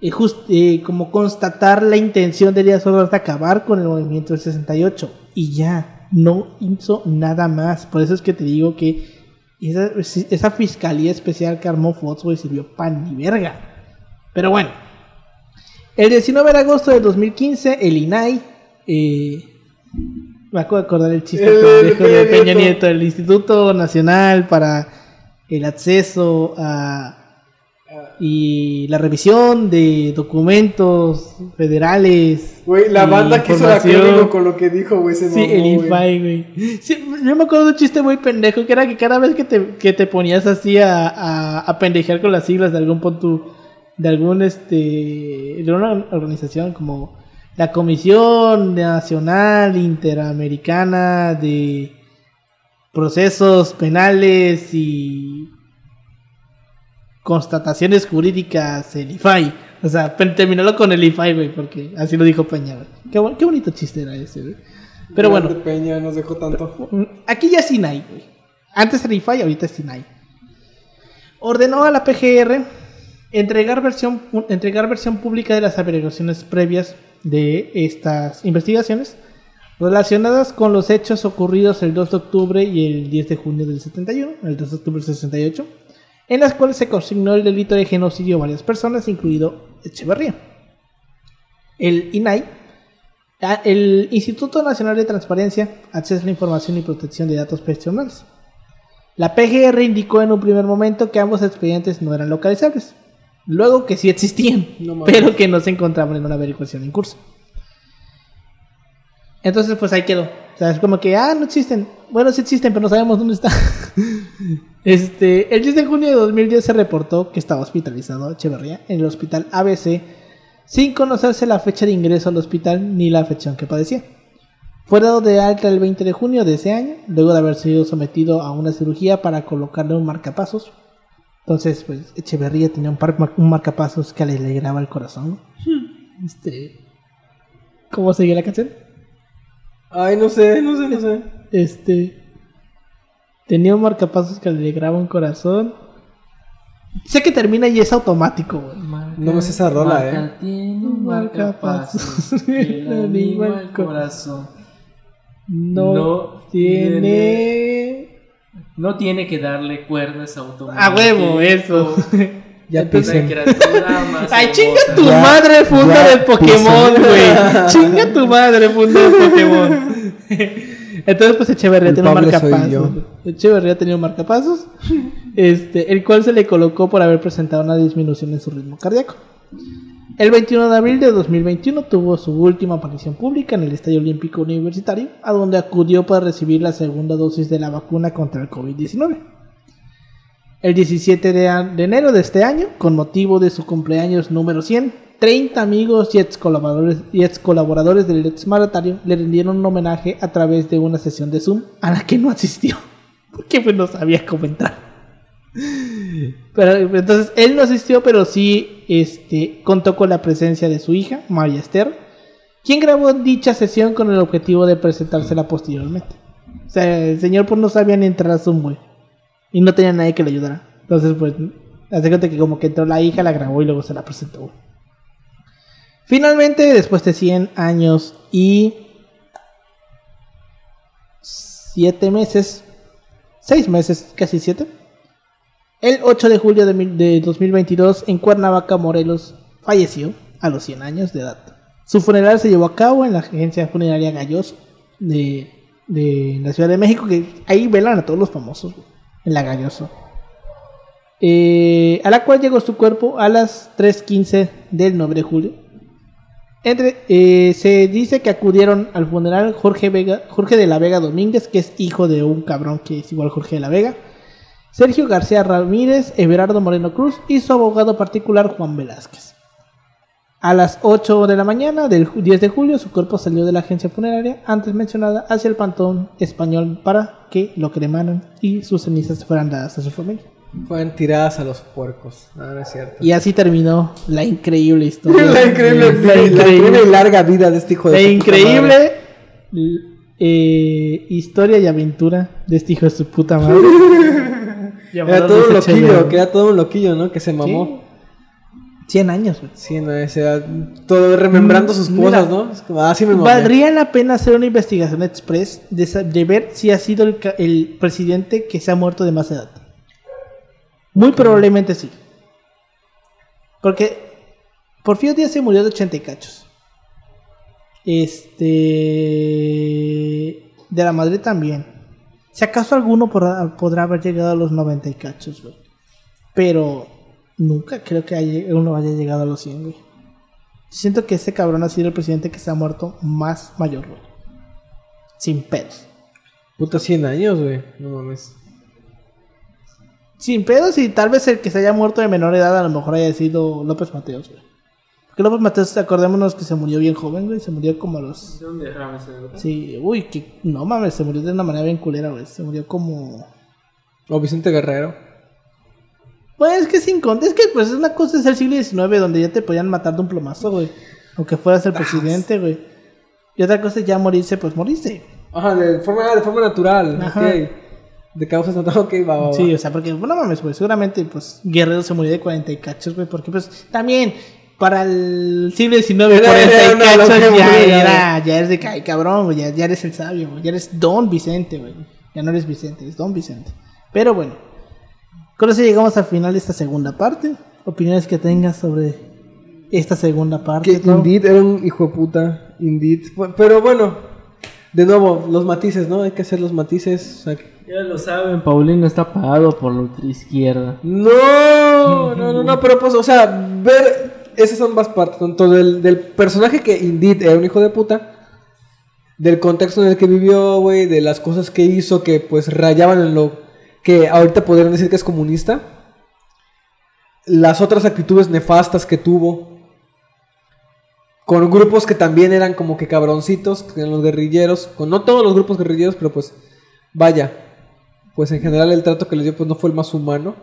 eh, just- eh, como constatar la intención de Díaz Ordaz de acabar con el movimiento del 68 y ya no hizo nada más. Por eso es que te digo que esa, esa fiscalía especial que armó Fox, güey, sirvió pan ni verga. Pero bueno, el 19 de agosto del 2015, el INAI eh, me acabo de acordar el chiste El pendejo de Peña. Nieto, el Instituto Nacional para el Acceso a y la revisión de documentos federales. Güey, la banda que hizo la crónica con lo que dijo, güey, se Sí, mamó, el. INFAI, güey. Sí, yo me acuerdo de un chiste muy pendejo, que era que cada vez que te, que te ponías así a, a, a pendejear con las siglas de algún punto, de algún, este, de una organización como la Comisión Nacional Interamericana de Procesos Penales y Constataciones Jurídicas, el IFAI. O sea, terminalo con el IFAI, güey, porque así lo dijo Peña, güey. Qué, qué bonito chiste era ese, güey. Pero bueno. Grande Peña nos dejó tanto. Mm, Aquí ya es Sinai, güey. Antes era IFAI, ahorita es Sinai. Ordenó a la PGR entregar versión, entregar versión pública de las averiguaciones previas de estas investigaciones relacionadas con los hechos ocurridos el 2 de octubre y el 10 de junio del 71, el 2 de octubre del 68, en las cuales se consignó el delito de genocidio a varias personas, incluido Echeverría. El INAI El Instituto Nacional de Transparencia, Acceso a la Información y Protección de Datos Personales. La PGR indicó en un primer momento que ambos expedientes no eran localizables, luego que sí existían, No pero que no se encontraban en una averiguación en curso. Entonces, pues ahí quedó. O sea, es como que, ah, no existen. Bueno, sí existen, pero no sabemos dónde está. este, el 10 de junio de 2010 se reportó que estaba hospitalizado Echeverría en el hospital ABC sin conocerse la fecha de ingreso al hospital ni la afección que padecía. Fue dado de alta el 20 de junio de ese año, luego de haber sido sometido a una cirugía para colocarle un marcapasos. Entonces, pues, Echeverría tenía un, par- un marcapasos que le alegraba el corazón. Este. ¿Cómo seguía la canción? Ay, no sé, no sé, no sé. Este. Tenía un marcapasos que le alegraba un corazón. Sé que termina y es automático, güey. No me sé esa rola, Marca eh. Tiene un marcapasos que le anima el corazón. No, No tiene. No tiene que darle cuerdas automáticas. A huevo, eso. Ya Entonces- pisen. Ay, chinga tu Ya, madre funda de Pokémon, güey. Chinga tu madre funda de Pokémon. Entonces, pues Echeverría tenía un marcapasos. Echeverría tenía un marcapasos. Este, el cual se le colocó por haber presentado una disminución en su ritmo cardíaco. El 21 de abril de 2021 tuvo su última aparición pública en el Estadio Olímpico Universitario, a donde acudió para recibir la segunda dosis de la vacuna contra el COVID-19. El 17 de, enero de este año, con motivo de su cumpleaños número 100, 30 amigos y ex colaboradores, y ex colaboradores del le rindieron un homenaje a través de una sesión de Zoom a la que no asistió, porque pues no sabía cómo entrar. Pero entonces él no asistió, pero sí este, contó con la presencia de su hija, María Esther, quien grabó dicha sesión con el objetivo de presentársela posteriormente. O sea, el señor pues no sabía ni entrar a Zoom, güey. Y no tenía nadie que le ayudara. Entonces, pues, Haz de cuenta que como que entró la hija, la grabó y luego se la presentó. Finalmente, después de 100 años y 7 meses, 6 meses, casi 7, el 8 de julio de, mil- de 2022 en Cuernavaca, Morelos, falleció a los 100 años de edad. Su funeral se llevó a cabo en la agencia funeraria Galloso de, de la Ciudad de México, que ahí velan a todos los famosos, güey, en la Galloso. Eh, a la cual llegó su cuerpo a las 3.15 del 9 de julio. Entre, eh, se dice que acudieron al funeral Jorge, Vega, Jorge de la Vega Domínguez, que es hijo de un cabrón que es igual Jorge de la Vega, Sergio García Ramírez, Everardo Moreno Cruz y su abogado particular Juan Velázquez. A las 8 de la mañana del ju- 10 de julio, su cuerpo salió de la agencia funeraria antes mencionada hacia el pantón español para que lo cremaran y sus cenizas fueran dadas a su familia. Fueron tiradas a los puercos. No, no es cierto. Y así terminó la increíble historia. la increíble, La la increíble- increíble y larga vida de este hijo de La su puta madre. increíble l- eh, historia y aventura de este hijo de su puta madre. Era todo un loquillo, que era todo un loquillo, ¿no? Que se mamó. Sí. 100 años, güey. Sí, no, o sea, todo remembrando sus cosas, ¿no? Es como, ah, sí me. Valdría la pena hacer una investigación express de, ver si ha sido el, el presidente que se ha muerto de más edad. Muy probablemente sí. Porque Porfirio Díaz se murió de 80 y cachos. Este. De la Madrid también. Si acaso alguno podrá, podrá haber llegado a los 90 y cachos, güey. Pero nunca creo que haya- uno haya llegado a los 100, güey. Siento que ese cabrón ha sido el presidente que se ha muerto más mayor, güey. Sin pedos. Puta 100 años, güey. No mames. Sin pedos y tal vez el que se haya muerto de menor edad a lo mejor haya sido López Mateos, güey. Porque López Mateos, acordémonos que se murió bien joven, güey. Se murió como a los... ¿De dónde dato? Sí, uy, que... No mames, se murió de una manera bien culera, güey. Se murió como... O Vicente Guerrero. Pues es que sin contar, es que pues es una cosa es el siglo XIX donde ya te podían matar de un plomazo, güey. Aunque fueras el presidente, güey. Y otra cosa es ya morirse, pues morirse. Ajá, de forma, de forma natural. Ajá. Ok. De causas naturales. Ok, va, va, va. Sí, o sea, porque, bueno, mames, güey, seguramente, pues, Guerrero se murió de 40 y cachos, güey, porque, pues, también, para el siglo XIX, Era- 40 era y cachos ya era, ya eres de ay, cabrón, güey, ya, ya eres el sabio, güey, ya eres Don Vicente, güey, ya no eres Vicente, eres Don Vicente. Pero bueno, con eso llegamos al final de esta segunda parte. Opiniones que tengas sobre esta segunda parte. Que Clau? Indeed era un hijo de puta. Indeed. Pero bueno, de nuevo, los matices, ¿no? Hay que hacer los matices. o sea, que- Ya lo saben, Paulino está pagado por la otra izquierda. No, no, no, no, pero pues, o sea, ver esas ambas partes, tanto del, del personaje que Indeed era un hijo de puta, del contexto en el que vivió, güey, de las cosas que hizo que pues rayaban en lo que ahorita podrían decir que es comunista, las otras actitudes nefastas que tuvo, con grupos que también eran como que cabroncitos, que eran los guerrilleros, con no todos los grupos guerrilleros, pero pues, vaya, pues en general el trato que les dio pues no fue el más humano.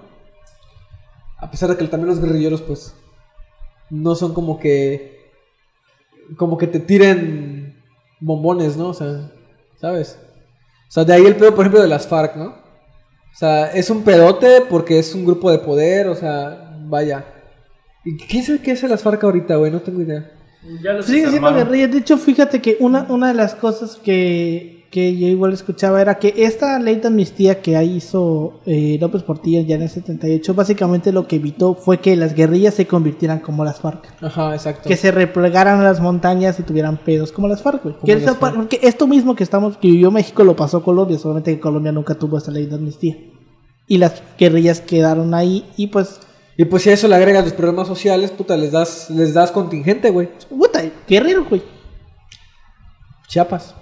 A pesar de que también los guerrilleros, pues, no son como que. Como que te tiren bombones, ¿no? O sea, ¿sabes? O sea, de ahí el pedo, por ejemplo, de las FARC, ¿no? O sea, es un pedote porque es un grupo de poder, o sea, vaya. ¿Y quién sabe qué hace las FARC ahorita, güey? No tengo idea. Ya los Sigue siendo desarmaron. guerrilla. De hecho, fíjate que una, una de las cosas que, que yo igual escuchaba era que esta ley de amnistía que ahí hizo eh, López Portillo ya en el 78, básicamente lo que evitó fue que las guerrillas se convirtieran como las FARC. Ajá, exacto. Que se replegaran a las montañas y tuvieran pedos como las FARC, güey. Que las eso- FARC. Porque esto mismo que estamos que vivió México lo pasó Colombia, solamente que Colombia nunca tuvo esta ley de amnistía. Y las guerrillas quedaron ahí y pues, Y pues si a eso le agregas los problemas sociales, puta, les das, les das contingente, güey. puta, guerrero, güey. Chiapas.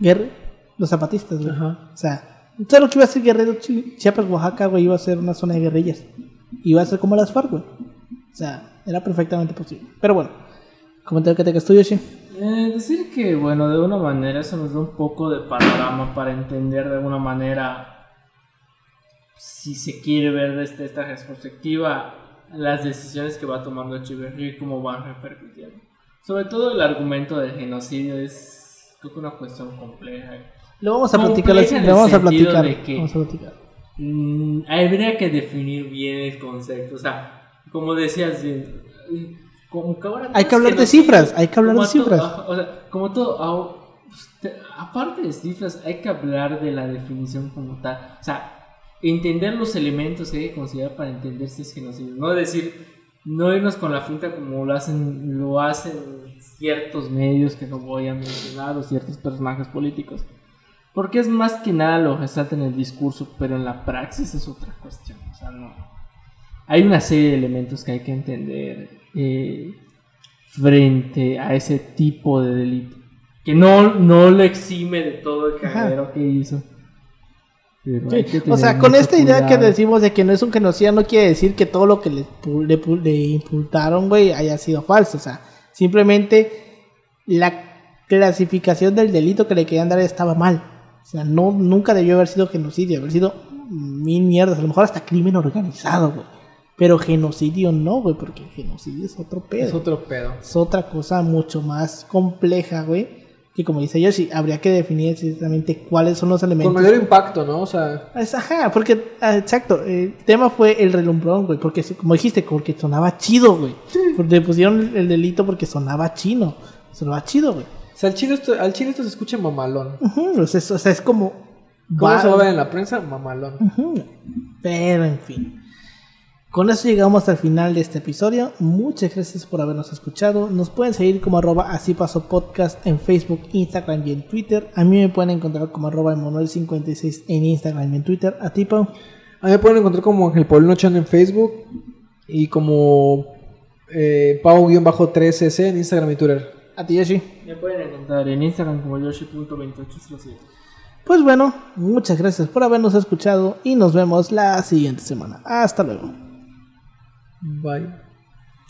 Guerrero, los zapatistas, güey. Ajá. O sea, todo lo que iba a ser Guerrero, Chi- Chiapas, Oaxaca, güey, iba a ser una zona de guerrillas. Iba a ser como las FARC, güey. O sea, era perfectamente posible. Pero bueno, comentario que tengas tú, Yoshi. Eh, decir que, bueno, de una manera eso nos da un poco de panorama para entender de alguna manera, si se quiere ver desde esta perspectiva, las decisiones que va tomando Echeverría y cómo van repercutiendo. Sobre todo el argumento del genocidio es, creo que una cuestión compleja. Lo vamos a platicar, lo vamos a platicar. de que- Vamos a platicar. mm, habría que definir bien el concepto. O sea, como decías, como que ahora Hay todo que hablar de genocidio. cifras, hay que hablar de cifras. ajá, o sea, como todo, pues, te- aparte de cifras, hay que hablar de la definición como tal. O sea, entender los elementos que hay que considerar para entender si es genocidio. No decir, no irnos con la finta como lo hacen, lo hacen ciertos medios que no voy a mencionar o ciertos personajes políticos. Porque es más que nada lo resalta en el discurso, pero en la praxis es otra cuestión. O sea, no. Hay una serie de elementos que hay que entender eh, frente a ese tipo de delito. Que no, no lo exime de todo el cagadero que hizo. Pero Sí, O sea, con esta idea que decimos de que no es un genocidio, no quiere decir que todo lo que le, le, le impultaron, güey, haya sido falso. O sea, simplemente la clasificación del delito que le querían dar estaba mal. O sea, no, nunca debió haber sido genocidio, haber sido mil mierdas, a lo mejor hasta crimen organizado, güey. Pero genocidio no, güey, porque genocidio es otro pedo. Es otro pedo. es otra cosa mucho más compleja, güey. Que como dice Yoshi, habría que definir exactamente cuáles son los elementos. Con mayor impacto, ¿no? O sea, Es- Ajá, porque, ah, exacto, el tema fue el relumbrón, güey, porque como dijiste, porque sonaba chido, güey. Porque Le pusieron el delito porque sonaba chino, sonaba chido, güey. Sea, al chile esto, al chile esto se escucha mamalón. O, sea, es, o sea, es como... ¿Cómo va- se va a ver en la prensa? Mamalón. Pero, en fin. Con eso llegamos al final de este episodio. Muchas gracias por habernos escuchado. Nos pueden seguir como arroba así paso podcast en Facebook, Instagram y en Twitter. A mí me pueden encontrar como arroba Emanuel56 en Instagram y en Twitter. A ti, Pau. A mí me pueden encontrar como Ángel Paulino Chan en Facebook y como eh, Pau-13C en Instagram y Twitter. A ti, Yoshi. Me pueden encontrar en Instagram como yoshi.2807. Pues bueno, muchas gracias por habernos escuchado y nos vemos la siguiente semana. Hasta luego. Bye.